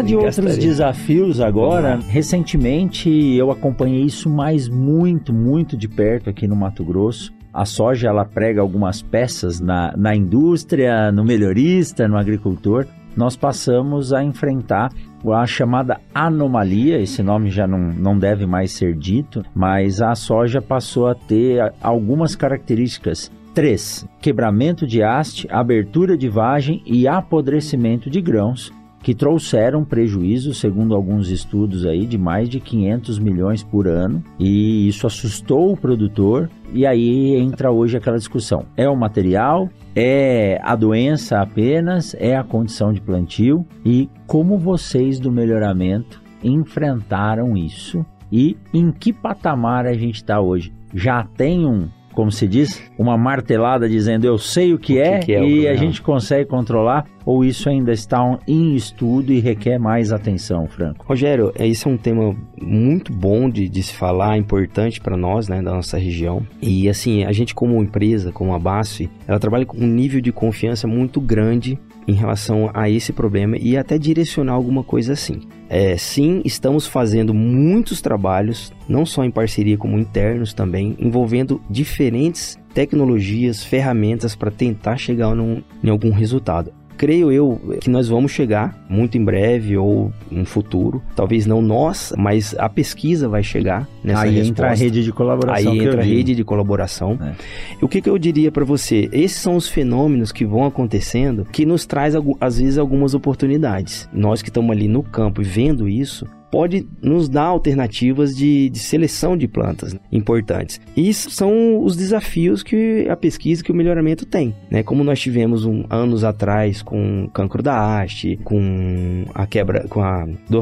Falar de outros desafios agora. Recentemente eu acompanhei isso mais muito, muito de perto aqui no Mato Grosso. A soja ela prega algumas peças na, na indústria, no melhorista, no agricultor. Nós passamos a enfrentar a chamada anomalia, esse nome já não, não deve mais ser dito, mas a soja passou a ter algumas características 3. Quebramento de haste, abertura de vagem e apodrecimento de grãos, que trouxeram prejuízo, segundo alguns estudos aí, de mais de 500 milhões por ano, e isso assustou o produtor. E aí entra hoje aquela discussão: é o material, é a doença apenas, é a condição de plantio e como vocês do melhoramento enfrentaram isso e em que patamar a gente está hoje? Já tem um como se diz, uma martelada dizendo eu sei o que, o é, que é e a gente consegue controlar? Ou isso ainda está em estudo e requer mais atenção, Franco? Rogério, esse é um tema muito bom de, de se falar, importante para nós, né, da nossa região. E assim, a gente como empresa, como a BASF, ela trabalha com um nível de confiança muito grande em relação a esse problema e até direcionar alguma coisa assim. É, sim, estamos fazendo muitos trabalhos, não só em parceria como internos também, envolvendo diferentes tecnologias, ferramentas para tentar chegar num, em algum resultado creio eu que nós vamos chegar muito em breve ou no futuro. Talvez não nós, mas a pesquisa vai chegar nessa Aí resposta. entra a rede de colaboração. Aí entra a rede de colaboração. É. O que, que eu diria para você? Esses são os fenômenos que vão acontecendo que nos traz às vezes algumas oportunidades. Nós que estamos ali no campo e vendo isso, pode nos dar alternativas de, de seleção de plantas né, importantes. E isso são os desafios que a pesquisa, que o melhoramento tem. Né? Como nós tivemos um, anos atrás com o cancro da haste, com a quebra, com a do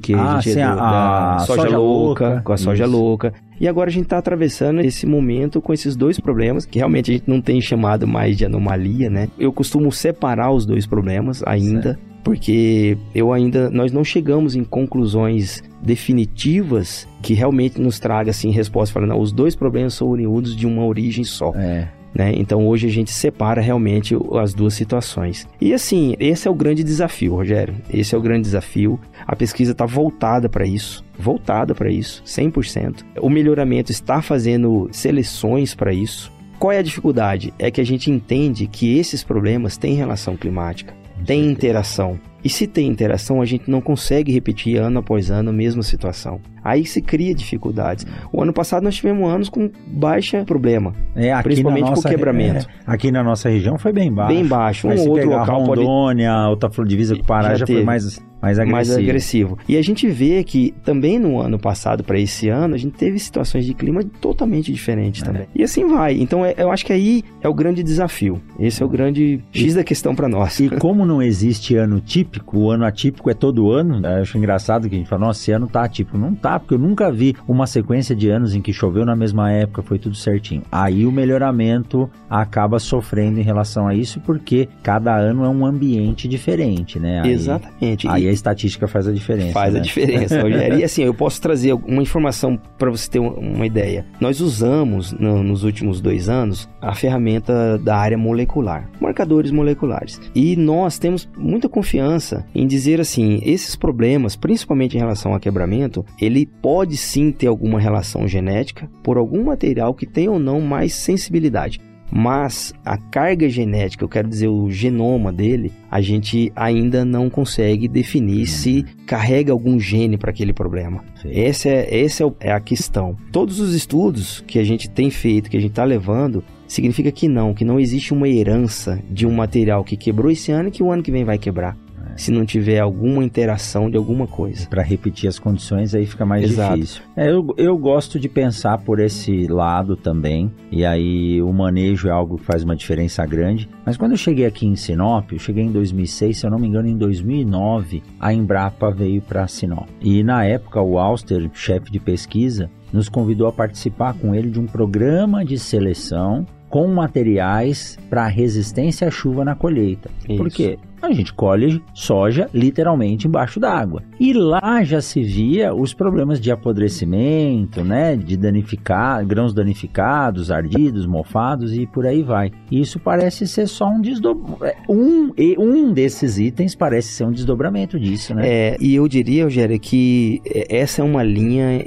que ah, a gente sim, é do, a, a soja, soja louca, louca, com a soja isso. louca. E agora a gente está atravessando esse momento com esses dois problemas, que realmente a gente não tem chamado mais de anomalia, né? Eu costumo separar os dois problemas ainda. Certo porque eu ainda nós não chegamos em conclusões definitivas que realmente nos traga assim resposta falando os dois problemas são oriundos de uma origem só. É. Né? Então hoje a gente separa realmente as duas situações. E assim, esse é o grande desafio, Rogério. Esse é o grande desafio. A pesquisa está voltada para isso, voltada para isso, 100%. O melhoramento está fazendo seleções para isso qual é a dificuldade? É que a gente entende que esses problemas têm relação climática, têm interação. E se tem interação, a gente não consegue repetir ano após ano a mesma situação. Aí se cria dificuldades. O ano passado nós tivemos anos com baixa problema, É, principalmente nossa, quebramento. é, aqui na nossa região foi bem baixo. Bem baixo. Um Mas outro pegar local pode Rondônia, outra flor divisa com Pará Já já, foi mais, mais agressivo. mais agressivo. E a gente vê que também no ano passado para esse ano, a gente teve situações de clima totalmente diferentes É. também. E assim vai. Então é- eu acho que aí é o grande desafio. Esse é o grande X da questão para nós. E como não existe ano típico, o ano atípico é todo ano, né? eu acho engraçado que a gente fala, nossa, esse ano tá atípico. Não tá, porque eu nunca vi uma sequência de anos em que choveu na mesma época, foi tudo certinho. Aí o melhoramento acaba sofrendo em relação a isso, porque cada ano é um ambiente diferente, né? Aí, Exatamente. Aí E a estatística faz a diferença. faz né? a diferença, Rogério. E assim, eu posso trazer uma informação para você ter uma- uma ideia. Nós usamos no- nos últimos dois anos a ferramenta da área molecular, marcadores moleculares. E nós temos muita confiança em dizer assim, esses problemas, principalmente em relação a quebramento, ele pode sim ter alguma relação genética por algum material que tenha ou não mais sensibilidade. Mas a carga genética, eu quero dizer o genoma dele, a gente ainda não consegue definir se carrega algum gene para aquele problema. Essa é, essa é é a questão. Todos os estudos que a gente tem feito, que a gente está levando, significa que não, que não existe uma herança de um material que quebrou esse ano e que o ano que vem vai quebrar. Se não tiver alguma interação de alguma coisa. Para repetir as condições aí fica mais Exato. difícil. É, eu, eu gosto de pensar por esse lado também, e aí o manejo é algo que faz uma diferença grande. Mas quando eu cheguei aqui em Sinop, eu cheguei em 2006, se eu não me engano, em 2009, a Embrapa veio para Sinop. E na época o Auster, chefe de pesquisa, nos convidou a participar com ele de um programa de seleção com materiais para resistência à chuva na colheita. Por Isso. quê? A gente colhe soja literalmente embaixo d'água. E lá já se via os problemas de apodrecimento, né? De danificar, grãos danificados, ardidos, mofados e por aí vai. Isso parece ser só um desdobramento. Um, e- um desses itens parece ser um desdobramento disso, né? É, e eu diria, Rogério, que é, essa é uma linha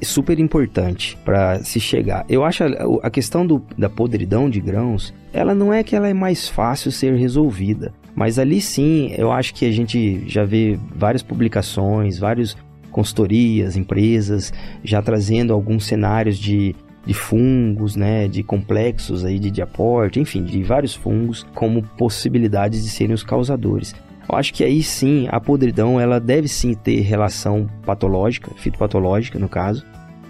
super importante para se chegar. Eu acho a, a questão do- da podridão de grãos, ela não é que ela é mais fácil ser resolvida, mas ali sim, eu acho que a gente já vê várias publicações, várias consultorias, empresas já trazendo alguns cenários de de fungos, né, de complexos aí de, de aporte, enfim, de vários fungos como possibilidades de serem os causadores. Eu acho que aí sim a podridão ela deve sim ter relação patológica, fitopatológica no caso,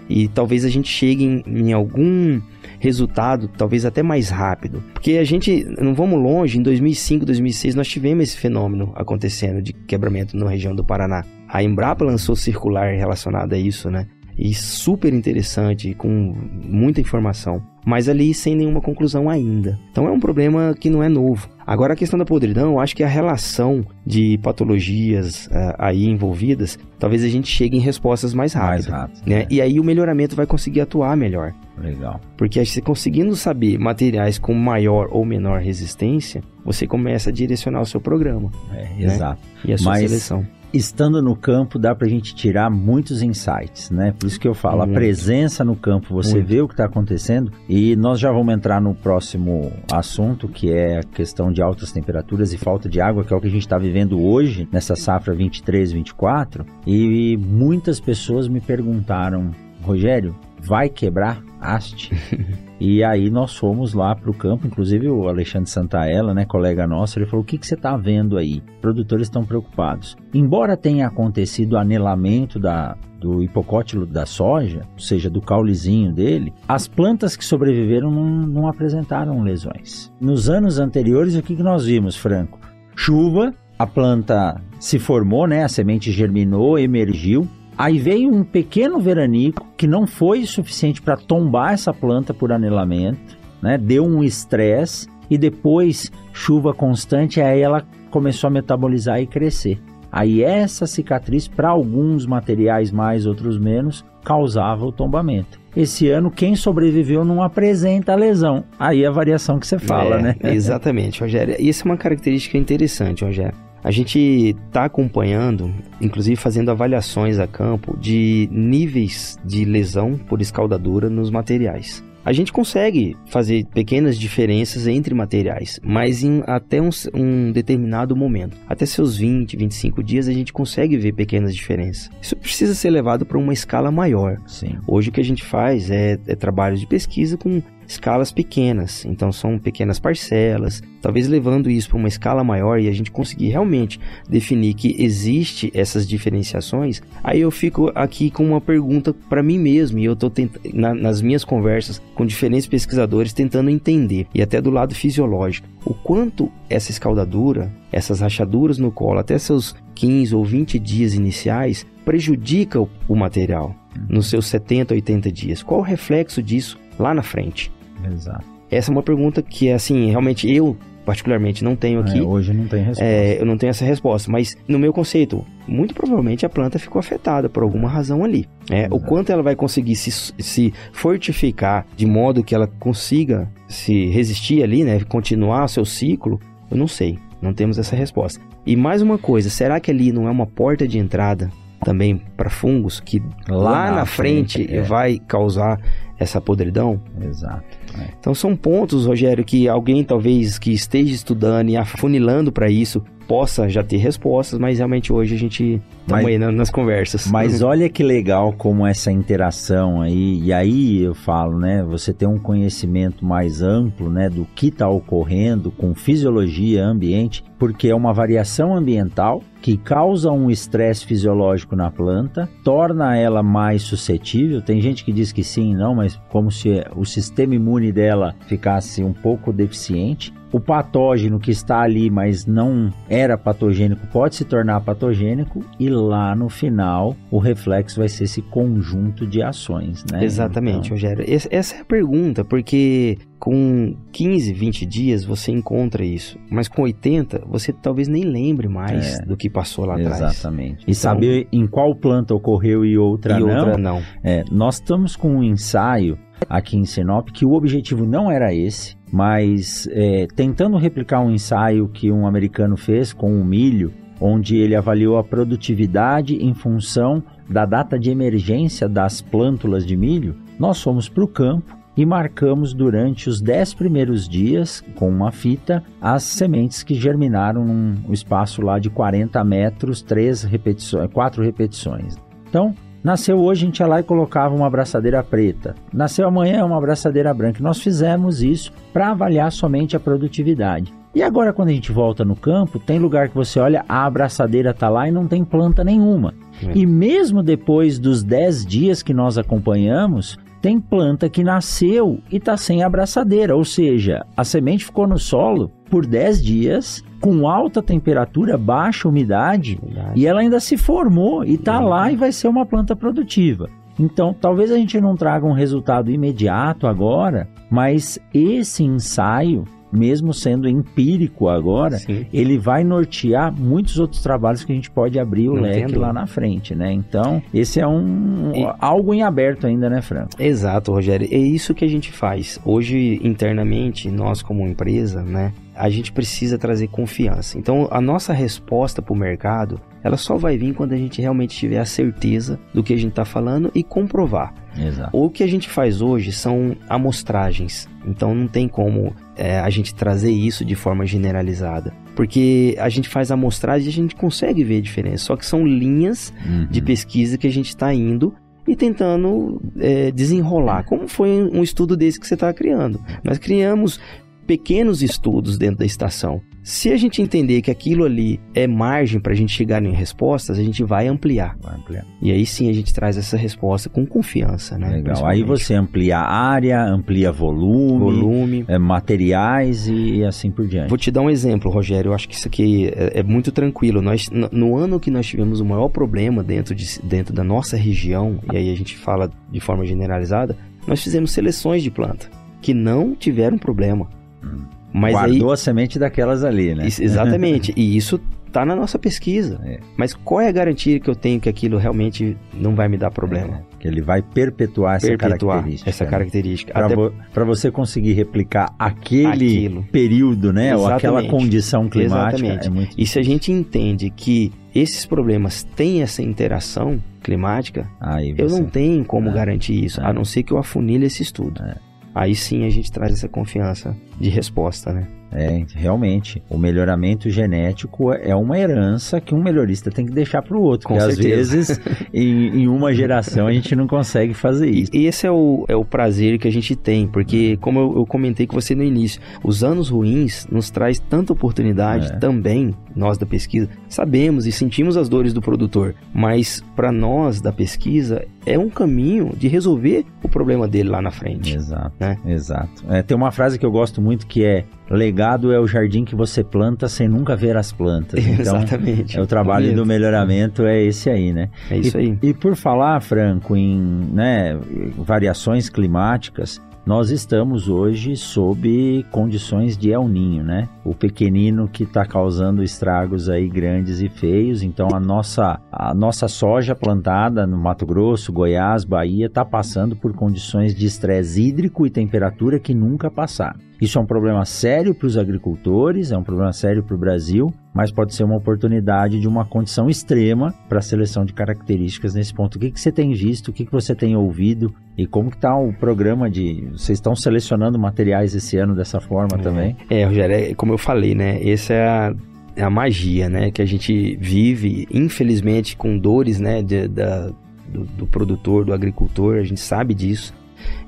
e talvez a gente chegue em, em algum resultado talvez até mais rápido. Porque a gente, não vamos longe, em 2005, 2006 nós tivemos esse fenômeno acontecendo de quebramento na região do Paraná. A Embrapa lançou circular relacionado a isso, né? E super interessante, com muita informação. Mas ali sem nenhuma conclusão ainda. Então é um problema que não é novo. Agora a questão da podridão, eu acho que a relação de patologias ah, aí envolvidas, talvez a gente chegue em respostas mais Mais rápidas. rápido. Né? E aí o melhoramento vai conseguir atuar melhor. Legal. Porque você conseguindo saber materiais com maior ou menor resistência, você começa a direcionar o seu programa É, Exato. e a sua Mas- seleção. estando no campo dá pra gente tirar muitos insights, né? Por isso que eu falo, a Muito. presença no campo, você Muito. vê o que está acontecendo e nós já vamos entrar no próximo assunto, que é a questão de altas temperaturas e falta de água, que é o que a gente está vivendo hoje, nessa safra 23, 24, e muitas pessoas me perguntaram, Rogério, vai quebrar haste? E aí nós fomos lá para o campo, inclusive o Alexandre Santaella, né, colega nosso, ele falou: o que, que você está vendo aí? Produtores estão preocupados. Embora tenha acontecido o anelamento da, do hipocótilo da soja, ou seja, do caulezinho dele, as plantas que sobreviveram não, não apresentaram lesões. Nos anos anteriores, o que, que nós vimos, Franco? Chuva, a planta se formou, né, a semente germinou, emergiu, Aí veio um pequeno veranico que não foi suficiente para tombar essa planta por anelamento, né? Deu um estresse e depois chuva constante, aí ela começou a metabolizar e crescer. Aí essa cicatriz, para alguns materiais mais, outros menos, causava o tombamento. Esse ano, quem sobreviveu não apresenta a lesão. Aí a variação que você fala, É, né? Exatamente, Rogério. Isso é uma característica interessante, Rogério. A gente está acompanhando, inclusive fazendo avaliações a campo de níveis de lesão por escaldadura nos materiais. a gente consegue fazer pequenas diferenças entre materiais, mas em até um, um, determinado momento. Até seus 20, 25 dias a gente consegue ver pequenas diferenças. Isso precisa ser levado para uma escala maior. Sim. Hoje o que a gente faz é, é trabalho de pesquisa com escalas pequenas, então são pequenas parcelas, talvez levando isso para uma escala maior e a gente conseguir realmente definir que existe essas diferenciações, aí eu fico aqui com uma pergunta para mim mesmo e eu estou na, nas minhas conversas com diferentes pesquisadores tentando entender e até do lado fisiológico o quanto essa escaldadura, essas rachaduras no colo até seus 15 ou 20 dias iniciais prejudica o, o material nos seus 70, 80 dias. Qual o reflexo disso lá na frente? Exato. Essa é uma pergunta que, assim, realmente eu particularmente não tenho aqui. É, hoje não tem resposta. É, eu não tenho essa resposta, mas no meu conceito, muito provavelmente a planta ficou afetada por alguma razão ali. É, o quanto ela vai conseguir se, se fortificar de modo que ela consiga se resistir ali, né, continuar seu ciclo, eu não sei. Não temos essa resposta. E mais uma coisa, será que ali não é uma porta de entrada também para fungos que lá, lá na, frente, frente é. vai causar essa podridão? Exato. É. Então são pontos, Rogério, que alguém talvez que esteja estudando e afunilando para isso possa já ter respostas, mas realmente hoje a gente estamos aí nas conversas. Mas olha que legal como essa interação aí, e aí eu falo, né, você tem um conhecimento mais amplo, né, do que está ocorrendo com fisiologia, ambiente, porque é uma variação ambiental que causa um estresse fisiológico na planta, torna ela mais suscetível. Tem gente que diz que sim, não, mas como se o sistema imune dela ficasse um pouco deficiente o patógeno que está ali, mas não era patogênico, pode se tornar patogênico e lá no final o reflexo vai ser esse conjunto de ações, né? Exatamente, então... Rogério. Essa é a pergunta, porque com 15, 20 dias você encontra isso, mas com 80 você talvez nem lembre mais é, do que passou lá atrás. Exatamente. E então, saber em qual planta ocorreu e outra e não. Outra não. É, nós estamos com um ensaio aqui em Sinop que o objetivo não era esse, mas é, tentando replicar um ensaio que um americano fez com o milho, onde ele avaliou a produtividade em função da data de emergência das plântulas de milho, nós fomos para o campo e marcamos durante os 10 primeiros dias, com uma fita, as sementes que germinaram num espaço lá de 40 metros, três repetições, quatro repetições. Então, Nasceu hoje, a gente ia lá e colocava uma abraçadeira preta. Nasceu amanhã, uma abraçadeira branca. Nós fizemos isso para avaliar somente a produtividade. E agora, quando a gente volta no campo, tem lugar que você olha, a abraçadeira está lá e não tem planta nenhuma. É. E mesmo depois dos 10 dias que nós acompanhamos, tem planta que nasceu e está sem abraçadeira, ou seja, a semente ficou no solo por 10 dias com alta temperatura, baixa umidade, Verdade. e ela ainda se formou e está lá e vai ser uma planta produtiva. Então, talvez a gente não traga um resultado imediato agora, mas esse ensaio mesmo sendo empírico agora, Sim. ele vai nortear muitos outros trabalhos que a gente pode abrir o Não leque entendo. lá na frente, né? Então, esse é um e... algo em aberto ainda, né, Franco? Exato, Rogério. É isso que a gente faz. Hoje, internamente, nós como empresa, né, a gente precisa trazer confiança. Então, a nossa resposta para o mercado, ela só vai vir quando a gente realmente tiver a certeza do que a gente está falando e comprovar. Exato. O que a gente faz hoje são amostragens. Então, não tem como é, a gente trazer isso de forma generalizada. Porque a gente faz amostragem e a gente consegue ver a diferença. Só que são linhas uhum. de pesquisa que a gente está indo e tentando é, desenrolar. Como foi um estudo desse que você está criando? Nós criamos pequenos estudos dentro da estação. Se a gente entender que aquilo ali é margem para a gente chegar em respostas, a gente vai ampliar. vai ampliar. E aí sim a gente traz essa resposta com confiança, né? Legal. Aí você amplia área, amplia volume, volume. É, materiais e assim por diante. Vou te dar um exemplo, Rogério. Eu acho que isso aqui é, é muito tranquilo. Nós, no, no, ano que nós tivemos o maior problema dentro, de, dentro da nossa região, e aí a gente fala de forma generalizada, nós fizemos seleções de planta que não tiveram problema. Mas Guardou aí, a semente daquelas ali, né? Isso, exatamente. e isso tá na nossa pesquisa. É. Mas qual é a garantia que eu tenho que aquilo realmente não vai me dar problema? É, que ele vai perpetuar, perpetuar essa característica. Essa né? característica. Para vo você conseguir replicar aquele aquilo. período, né? Exatamente. Ou aquela condição climática. Exatamente. É e se a gente entende que esses problemas têm essa interação climática, eu não tenho como é. garantir isso, a não ser que eu afunilhe esse estudo. Aí sim a gente traz essa confiança de resposta, né? É, realmente. O melhoramento genético é uma herança que um melhorista tem que deixar para o outro. Com às vezes, em, em, uma geração, a gente não consegue fazer isso. E esse é o, é o prazer que a gente tem, porque, como eu, eu comentei com você no início, os anos ruins nos traz tanta oportunidade é. também, nós da pesquisa, sabemos e sentimos as dores do produtor, mas para nós da pesquisa é um caminho de resolver o problema dele lá na frente. Exato. Né? Exato. É, tem uma frase que eu gosto muito que é legado é o jardim que você planta sem nunca ver as plantas. Então, Exatamente. É o trabalho do melhoramento é esse aí, né? É isso e, aí. E por falar, Franco, em né, variações climáticas, nós estamos hoje sob condições de El Ninho, né? O pequenino que está causando estragos aí grandes e feios. Então a nossa, a nossa soja plantada no Mato Grosso, Goiás, Bahia está passando por condições de estresse hídrico e temperatura que nunca passaram. Isso é um problema sério para os agricultores, é um problema sério para o Brasil, mas pode ser uma oportunidade de uma condição extrema para a seleção de características nesse ponto. O que, que você tem visto, o que, que você tem ouvido e como está o programa de... Vocês estão selecionando materiais esse ano dessa forma é. também? É, Rogério, é, como eu falei, né? Essa é a é a magia, né, que a gente vive, infelizmente, com dores, né, de, da, do, do, produtor, do agricultor, a gente sabe disso.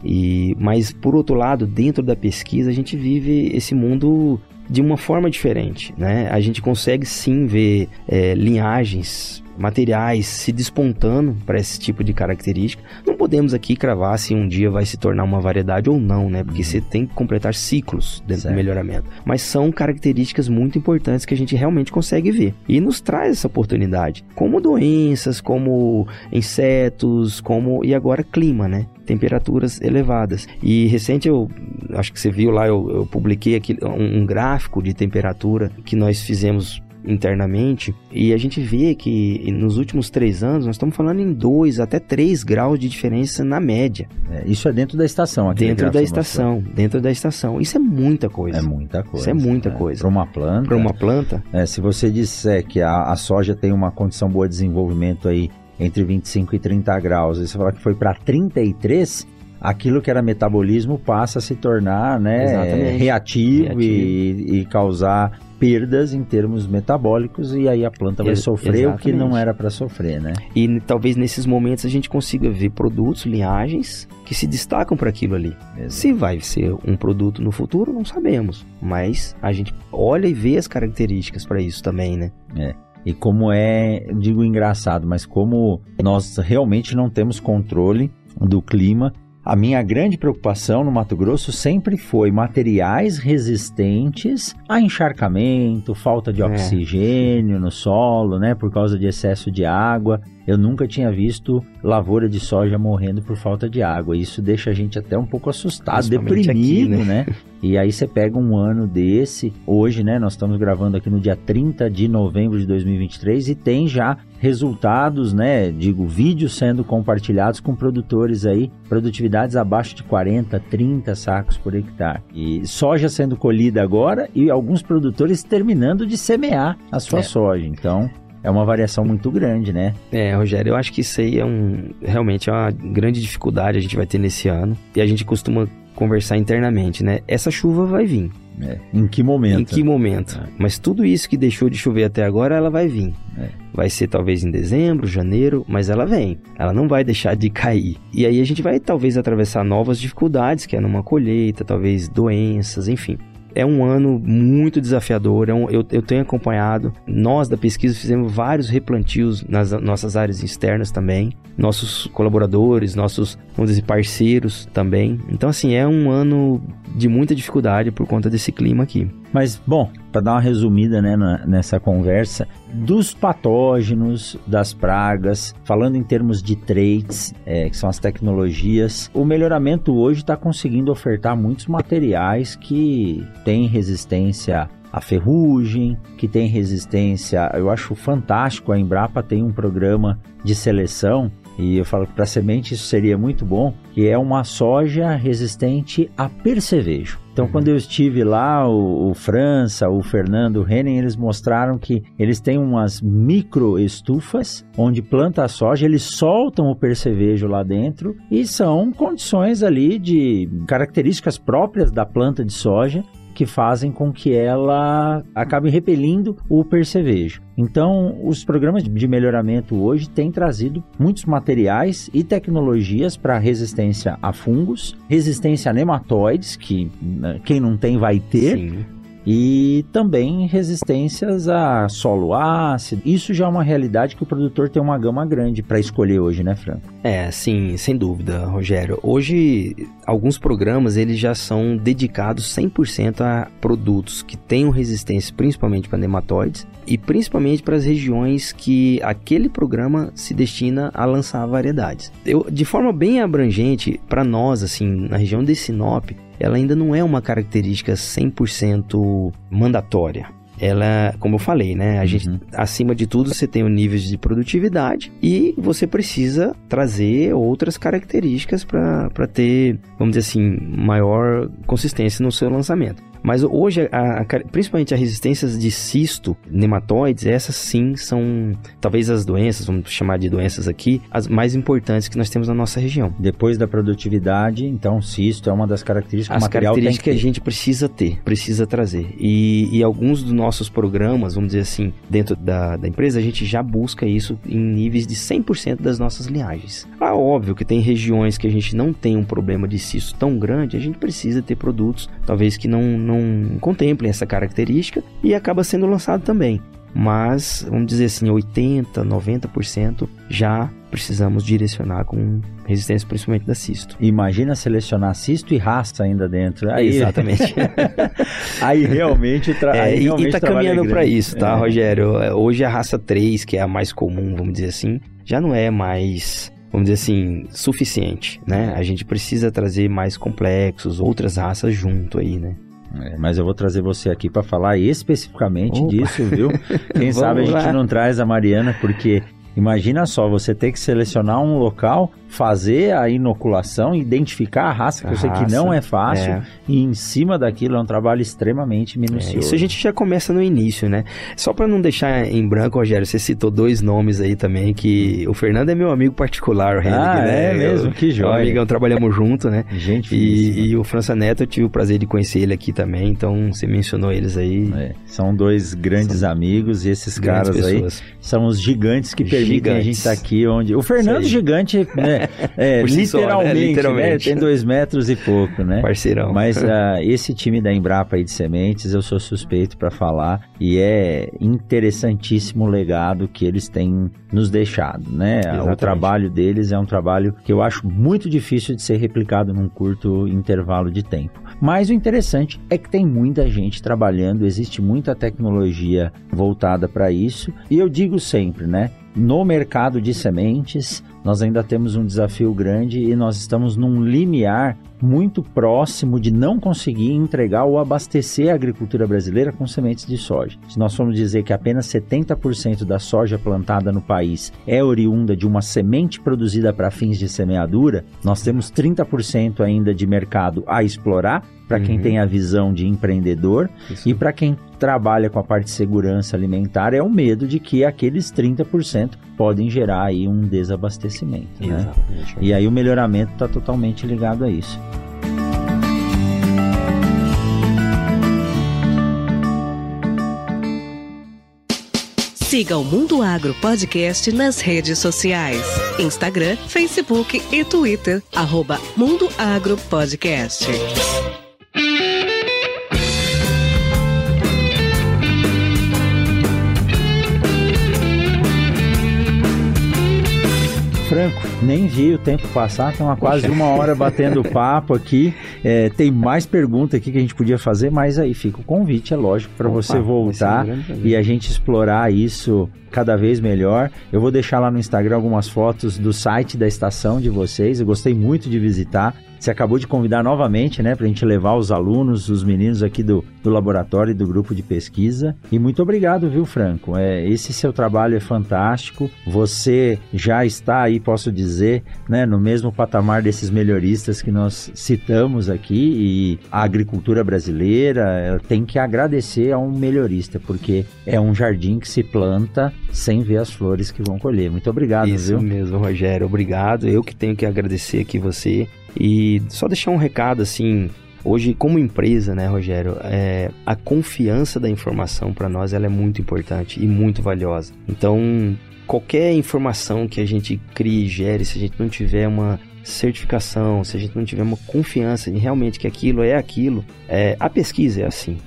E, mas, por outro lado, dentro da pesquisa, a gente vive esse mundo de uma forma diferente, né? A gente consegue sim ver é, linhagens materiais se despontando para esse tipo de característica. Não podemos aqui cravar se um dia vai se tornar uma variedade ou não, né? Porque você tem que completar ciclos dentro certo. do melhoramento. Mas são características muito importantes que a gente realmente consegue ver. E nos traz essa oportunidade, como doenças, como insetos, como e agora clima, né? temperaturas elevadas. E recente eu acho que você viu lá, eu, eu publiquei aqui um, um gráfico de temperatura que nós fizemos internamente e a gente vê que nos últimos três anos nós estamos falando em 2 até 3 graus de diferença na média. É, isso é dentro da estação aqui. Dentro da estação, mostrou. dentro da estação. Isso é muita coisa. É muita coisa. Isso é muita é, coisa. Para uma planta. Para uma planta. É, se você disser que a, a soja tem uma condição boa de desenvolvimento aí entre 25 e 30 graus, e você falar que foi para 33, aquilo que era metabolismo passa a se tornar né, reativo, reativo. E, e, causar perdas em termos metabólicos e aí a planta vai sofrer Exatamente. o que não era para sofrer, né? E talvez nesses momentos a gente consiga ver produtos, linhagens que se destacam para aquilo ali. Exato. Se vai ser um produto no futuro, não sabemos, mas a gente olha e vê as características para isso também, né? É. E como é, digo engraçado, mas como nós realmente não temos controle do clima, a minha grande preocupação no Mato Grosso sempre foi materiais resistentes a encharcamento, falta de é. oxigênio no solo, né, por causa de excesso de água. Eu nunca tinha visto lavoura de soja morrendo por falta de água. Isso deixa a gente até um pouco assustado, deprimido, aqui, né? né? E aí você pega um ano desse, hoje, né? Nós estamos gravando aqui no dia 30 de novembro de 2023 e tem já resultados, né? Digo, vídeos sendo compartilhados com produtores aí, produtividades abaixo de 40, 30 sacos por hectare. E soja sendo colhida agora e alguns produtores terminando de semear a sua é. soja. Então, é uma variação muito grande, né? É, Rogério, eu acho que isso aí é um realmente é uma grande dificuldade a gente vai ter nesse ano. E a gente costuma conversar internamente, né? Essa chuva vai vir. É. Em que momento? Em que momento? É. Mas tudo isso que deixou de chover até agora, ela vai vir. É. Vai ser talvez em dezembro, janeiro, mas ela vem. Ela não vai deixar de cair. E aí a gente vai talvez atravessar novas dificuldades, que é numa colheita, talvez doenças, enfim é um ano muito desafiador. É um, eu, eu tenho acompanhado. Nós da pesquisa fizemos vários replantios nas nossas áreas externas também. Nossos colaboradores, nossos, vamos dizer, parceiros também. Então, assim, é um ano de muita dificuldade por conta desse clima aqui. Mas, bom, para dar uma resumida né, na, nessa conversa, dos patógenos, das pragas, falando em termos de traits, é, que são as tecnologias, o melhoramento hoje está conseguindo ofertar muitos materiais que têm resistência a ferrugem, que tem resistência. Eu acho fantástico. A Embrapa tem um programa de seleção E eu falo que para semente isso seria muito bom, que é uma soja resistente a percevejo. Então, uhum. quando eu estive lá, o, o, França, o Fernando, o Henning, eles mostraram que eles têm umas micro estufas onde planta a soja, eles soltam o percevejo lá dentro e são condições ali de características próprias da planta de soja que fazem com que ela acabe repelindo o percevejo. Então, os programas de melhoramento hoje têm trazido muitos materiais e tecnologias para resistência a fungos, resistência a nematóides, que né, quem não tem vai ter, Sim e também resistências a solo ácido. Isso já é uma realidade que o produtor tem uma gama grande para escolher hoje, né, Franco? É, sim, sem dúvida, Rogério. Hoje, alguns programas eles já são dedicados 100% a produtos que tenham resistência principalmente para nematóides e principalmente para as regiões que aquele programa se destina a lançar variedades. Eu, de forma bem abrangente, para nós, assim, na região de Sinop, ela ainda não é uma característica 100% mandatória ela, como eu falei, né? A uhum. gente, acima de tudo, você tem o nível de produtividade e você precisa trazer outras características para ter, vamos dizer assim, maior consistência no seu lançamento. Mas hoje, a, a, principalmente as resistências de cisto, nematóides, essas sim são talvez as doenças, vamos chamar de doenças aqui, as mais importantes que nós temos na nossa região. Depois da produtividade, então cisto é uma das características as características que, que, a gente precisa ter, precisa trazer. E, e, alguns dos nossos programas, vamos dizer assim, dentro da, da empresa, a gente já busca isso em níveis de 100% das nossas linhagens. Ah, óbvio que tem regiões que a gente não tem um problema de cisto tão grande, a gente precisa ter produtos, talvez que não não contemplem essa característica e acaba sendo lançado também. Mas, vamos dizer assim, 80, 90% já precisamos direcionar com resistência principalmente da cisto. Imagina selecionar cisto e raça ainda dentro. Aí, Exatamente. aí realmente, tra... é, aí realmente e está caminhando para isso, tá, é. Rogério? Hoje a raça 3, que é a mais comum, vamos dizer assim, já não é mais vamos dizer assim, suficiente, né? A gente precisa trazer mais complexos, outras raças junto aí, né? É, mas eu vou trazer você aqui para falar especificamente Opa. disso, viu? Quem sabe a gente não traz a Mariana, porque imagina só, você ter que selecionar um local fazer a inoculação, identificar a raça, que a eu sei que não é fácil, é. e em cima daquilo é um trabalho extremamente minucioso. É, isso a gente já começa no início, né? Só para não deixar em branco, Rogério, você citou dois nomes aí também, que o Fernando é meu amigo particular, o Henrique, ah, né? é mesmo? Eu, que joia. Amigão, trabalhamos junto, né? Gente e, e, o França Neto, eu tive o prazer de conhecer ele aqui também, então você mencionou eles aí. É, são dois grandes são amigos e esses caras pessoas. aí são os gigantes que permitem gigantes. a gente estar tá aqui onde... O Fernando Gigante, né? É, literalmente, só, né? literalmente. Né? Tem dois metros e pouco, né? Parceirão. Mas uh, esse time da Embrapa aí de sementes, eu sou suspeito para falar e é interessantíssimo o legado que eles têm nos deixado, né? Exatamente. O trabalho deles é um trabalho que eu acho muito difícil de ser replicado num curto intervalo de tempo. Mas o interessante é que tem muita gente trabalhando, existe muita tecnologia voltada para isso, e eu digo sempre, né? No mercado de sementes, nós ainda temos um desafio grande e nós estamos num limiar muito próximo de não conseguir entregar ou abastecer a agricultura brasileira com sementes de soja. Se nós formos dizer que apenas 70% da soja plantada no país é oriunda de uma semente produzida para fins de semeadura, nós temos 30% ainda de mercado a explorar para quem uhum. tem a visão de empreendedor Isso. e para quem trabalha com a parte de segurança alimentar é o medo de que aqueles 30% podem gerar aí um desabastecimento. Né? E aí o melhoramento está totalmente ligado a isso. Siga o Mundo Agro Podcast nas redes sociais: Instagram, Facebook e Twitter. Arroba Mundo Agro Podcast. Franco, nem vi o tempo passar, tem uma quase uma hora batendo papo aqui. É, tem mais pergunta aqui que a gente podia fazer, mas aí fica o convite, é lógico, para você voltar e a gente explorar isso cada vez melhor. Eu vou deixar lá no Instagram algumas fotos do site da estação de vocês. Eu gostei muito de visitar. Você acabou de convidar novamente, né, para a gente levar os alunos, os meninos aqui do, do laboratório e do grupo de pesquisa. E muito obrigado, viu, Franco? É, esse seu trabalho é fantástico. Você já está aí, posso dizer, né, no mesmo patamar desses melhoristas que nós citamos aqui. E a agricultura brasileira tem que agradecer a um melhorista, porque é um jardim que se planta sem ver as flores que vão colher. Muito obrigado, Isso viu? mesmo, Rogério. Obrigado. Eu que tenho que agradecer aqui você. E só deixar um recado assim, hoje como empresa, né, Rogério, é, a confiança da informação para nós ela é muito importante e muito valiosa. Então, qualquer informação que a gente crie e gere, se a gente não tiver uma certificação, se a gente não tiver uma confiança em realmente que aquilo é aquilo, é, a pesquisa é assim.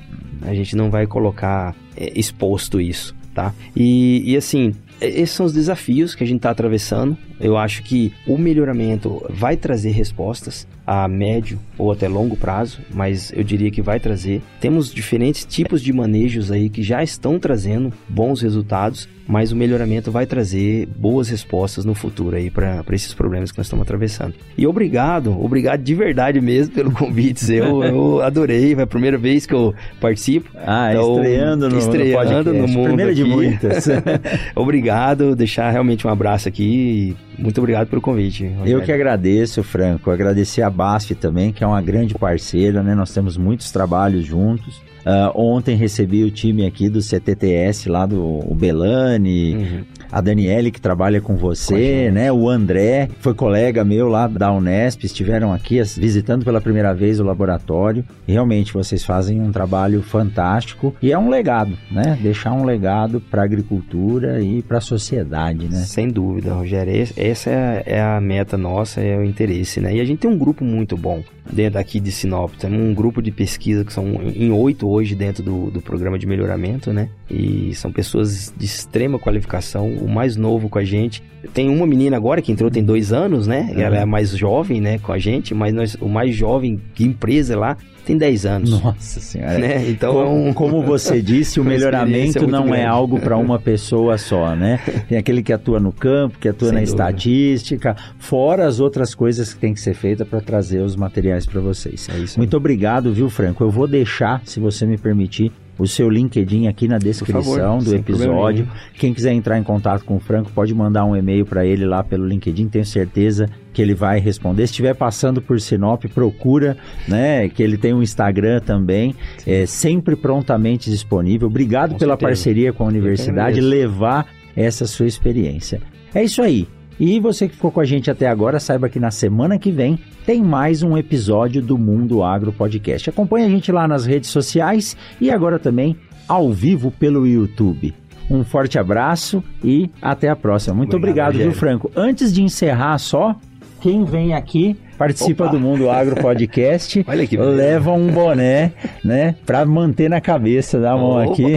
A gente não vai colocar é, exposto isso, tá? E, e assim, esses são os desafios que a gente está atravessando. Eu acho que o melhoramento vai trazer respostas a médio ou até longo prazo, mas eu diria que vai trazer. Temos diferentes tipos de manejos aí que já estão trazendo bons resultados, mas o melhoramento vai trazer boas respostas no futuro aí para esses problemas que nós estamos atravessando. E obrigado, obrigado de verdade mesmo pelo convite. Eu, eu adorei, é a primeira vez que eu participo. Ah, então, estreando no, estreando no, no mundo. Primeira aqui. de muitas. obrigado, deixar realmente um abraço aqui. Muito obrigado pelo convite. Rogério. Eu que agradeço, Franco. Agradecer a BASF também, que é uma grande parceira, né? Nós temos muitos trabalhos juntos. Uh, ontem recebi o time aqui do CTTS, lá do Belani, uhum. a Daniele, que trabalha com você, com né? O André, foi colega meu lá da Unesp, estiveram aqui visitando pela primeira vez o laboratório. Realmente, vocês fazem um trabalho fantástico e é um legado, né? Deixar um legado para a agricultura e para a sociedade, né? Sem dúvida, Rogério. Essa é a meta nossa, é o interesse, né? E a gente tem um grupo muito bom dentro aqui de Sinop. Temos um grupo de pesquisa que são em oito hoje dentro do, do programa de melhoramento, né? E são pessoas de extrema qualificação. O mais novo com a gente tem uma menina agora que entrou tem dois anos, né? Ela é mais jovem, né, com a gente, mas nós, o mais jovem que empresa lá tem 10 anos. Nossa senhora. Né? Então, como, como você disse, o melhoramento não grande. é algo para uma pessoa só, né? Tem aquele que atua no campo, que atua Sem na dúvida. estatística, fora as outras coisas que tem que ser feitas para trazer os materiais para vocês. É Muito obrigado, viu, Franco? Eu vou deixar, se você me permitir, o seu LinkedIn aqui na descrição favor, do episódio. Quem quiser entrar em contato com o Franco, pode mandar um e-mail para ele lá pelo LinkedIn, tenho certeza que ele vai responder. Se estiver passando por Sinop, procura, né? Que ele tem um Instagram também, é sempre prontamente disponível. Obrigado com pela certeza. parceria com a universidade, levar essa sua experiência. É isso aí. E você que ficou com a gente até agora, saiba que na semana que vem tem mais um episódio do Mundo Agro Podcast. Acompanhe a gente lá nas redes sociais e agora também ao vivo pelo YouTube. Um forte abraço e até a próxima. Muito obrigado, obrigado viu, Franco? Antes de encerrar só, quem vem aqui participa Opa. do Mundo Agro Podcast, Olha que leva um boné, né, para manter na cabeça da mão opa, aqui.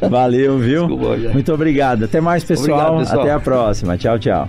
Opa. Valeu, viu? Desculpa, Muito obrigado. Até mais, pessoal. Obrigado, pessoal. Até a próxima. Tchau, tchau.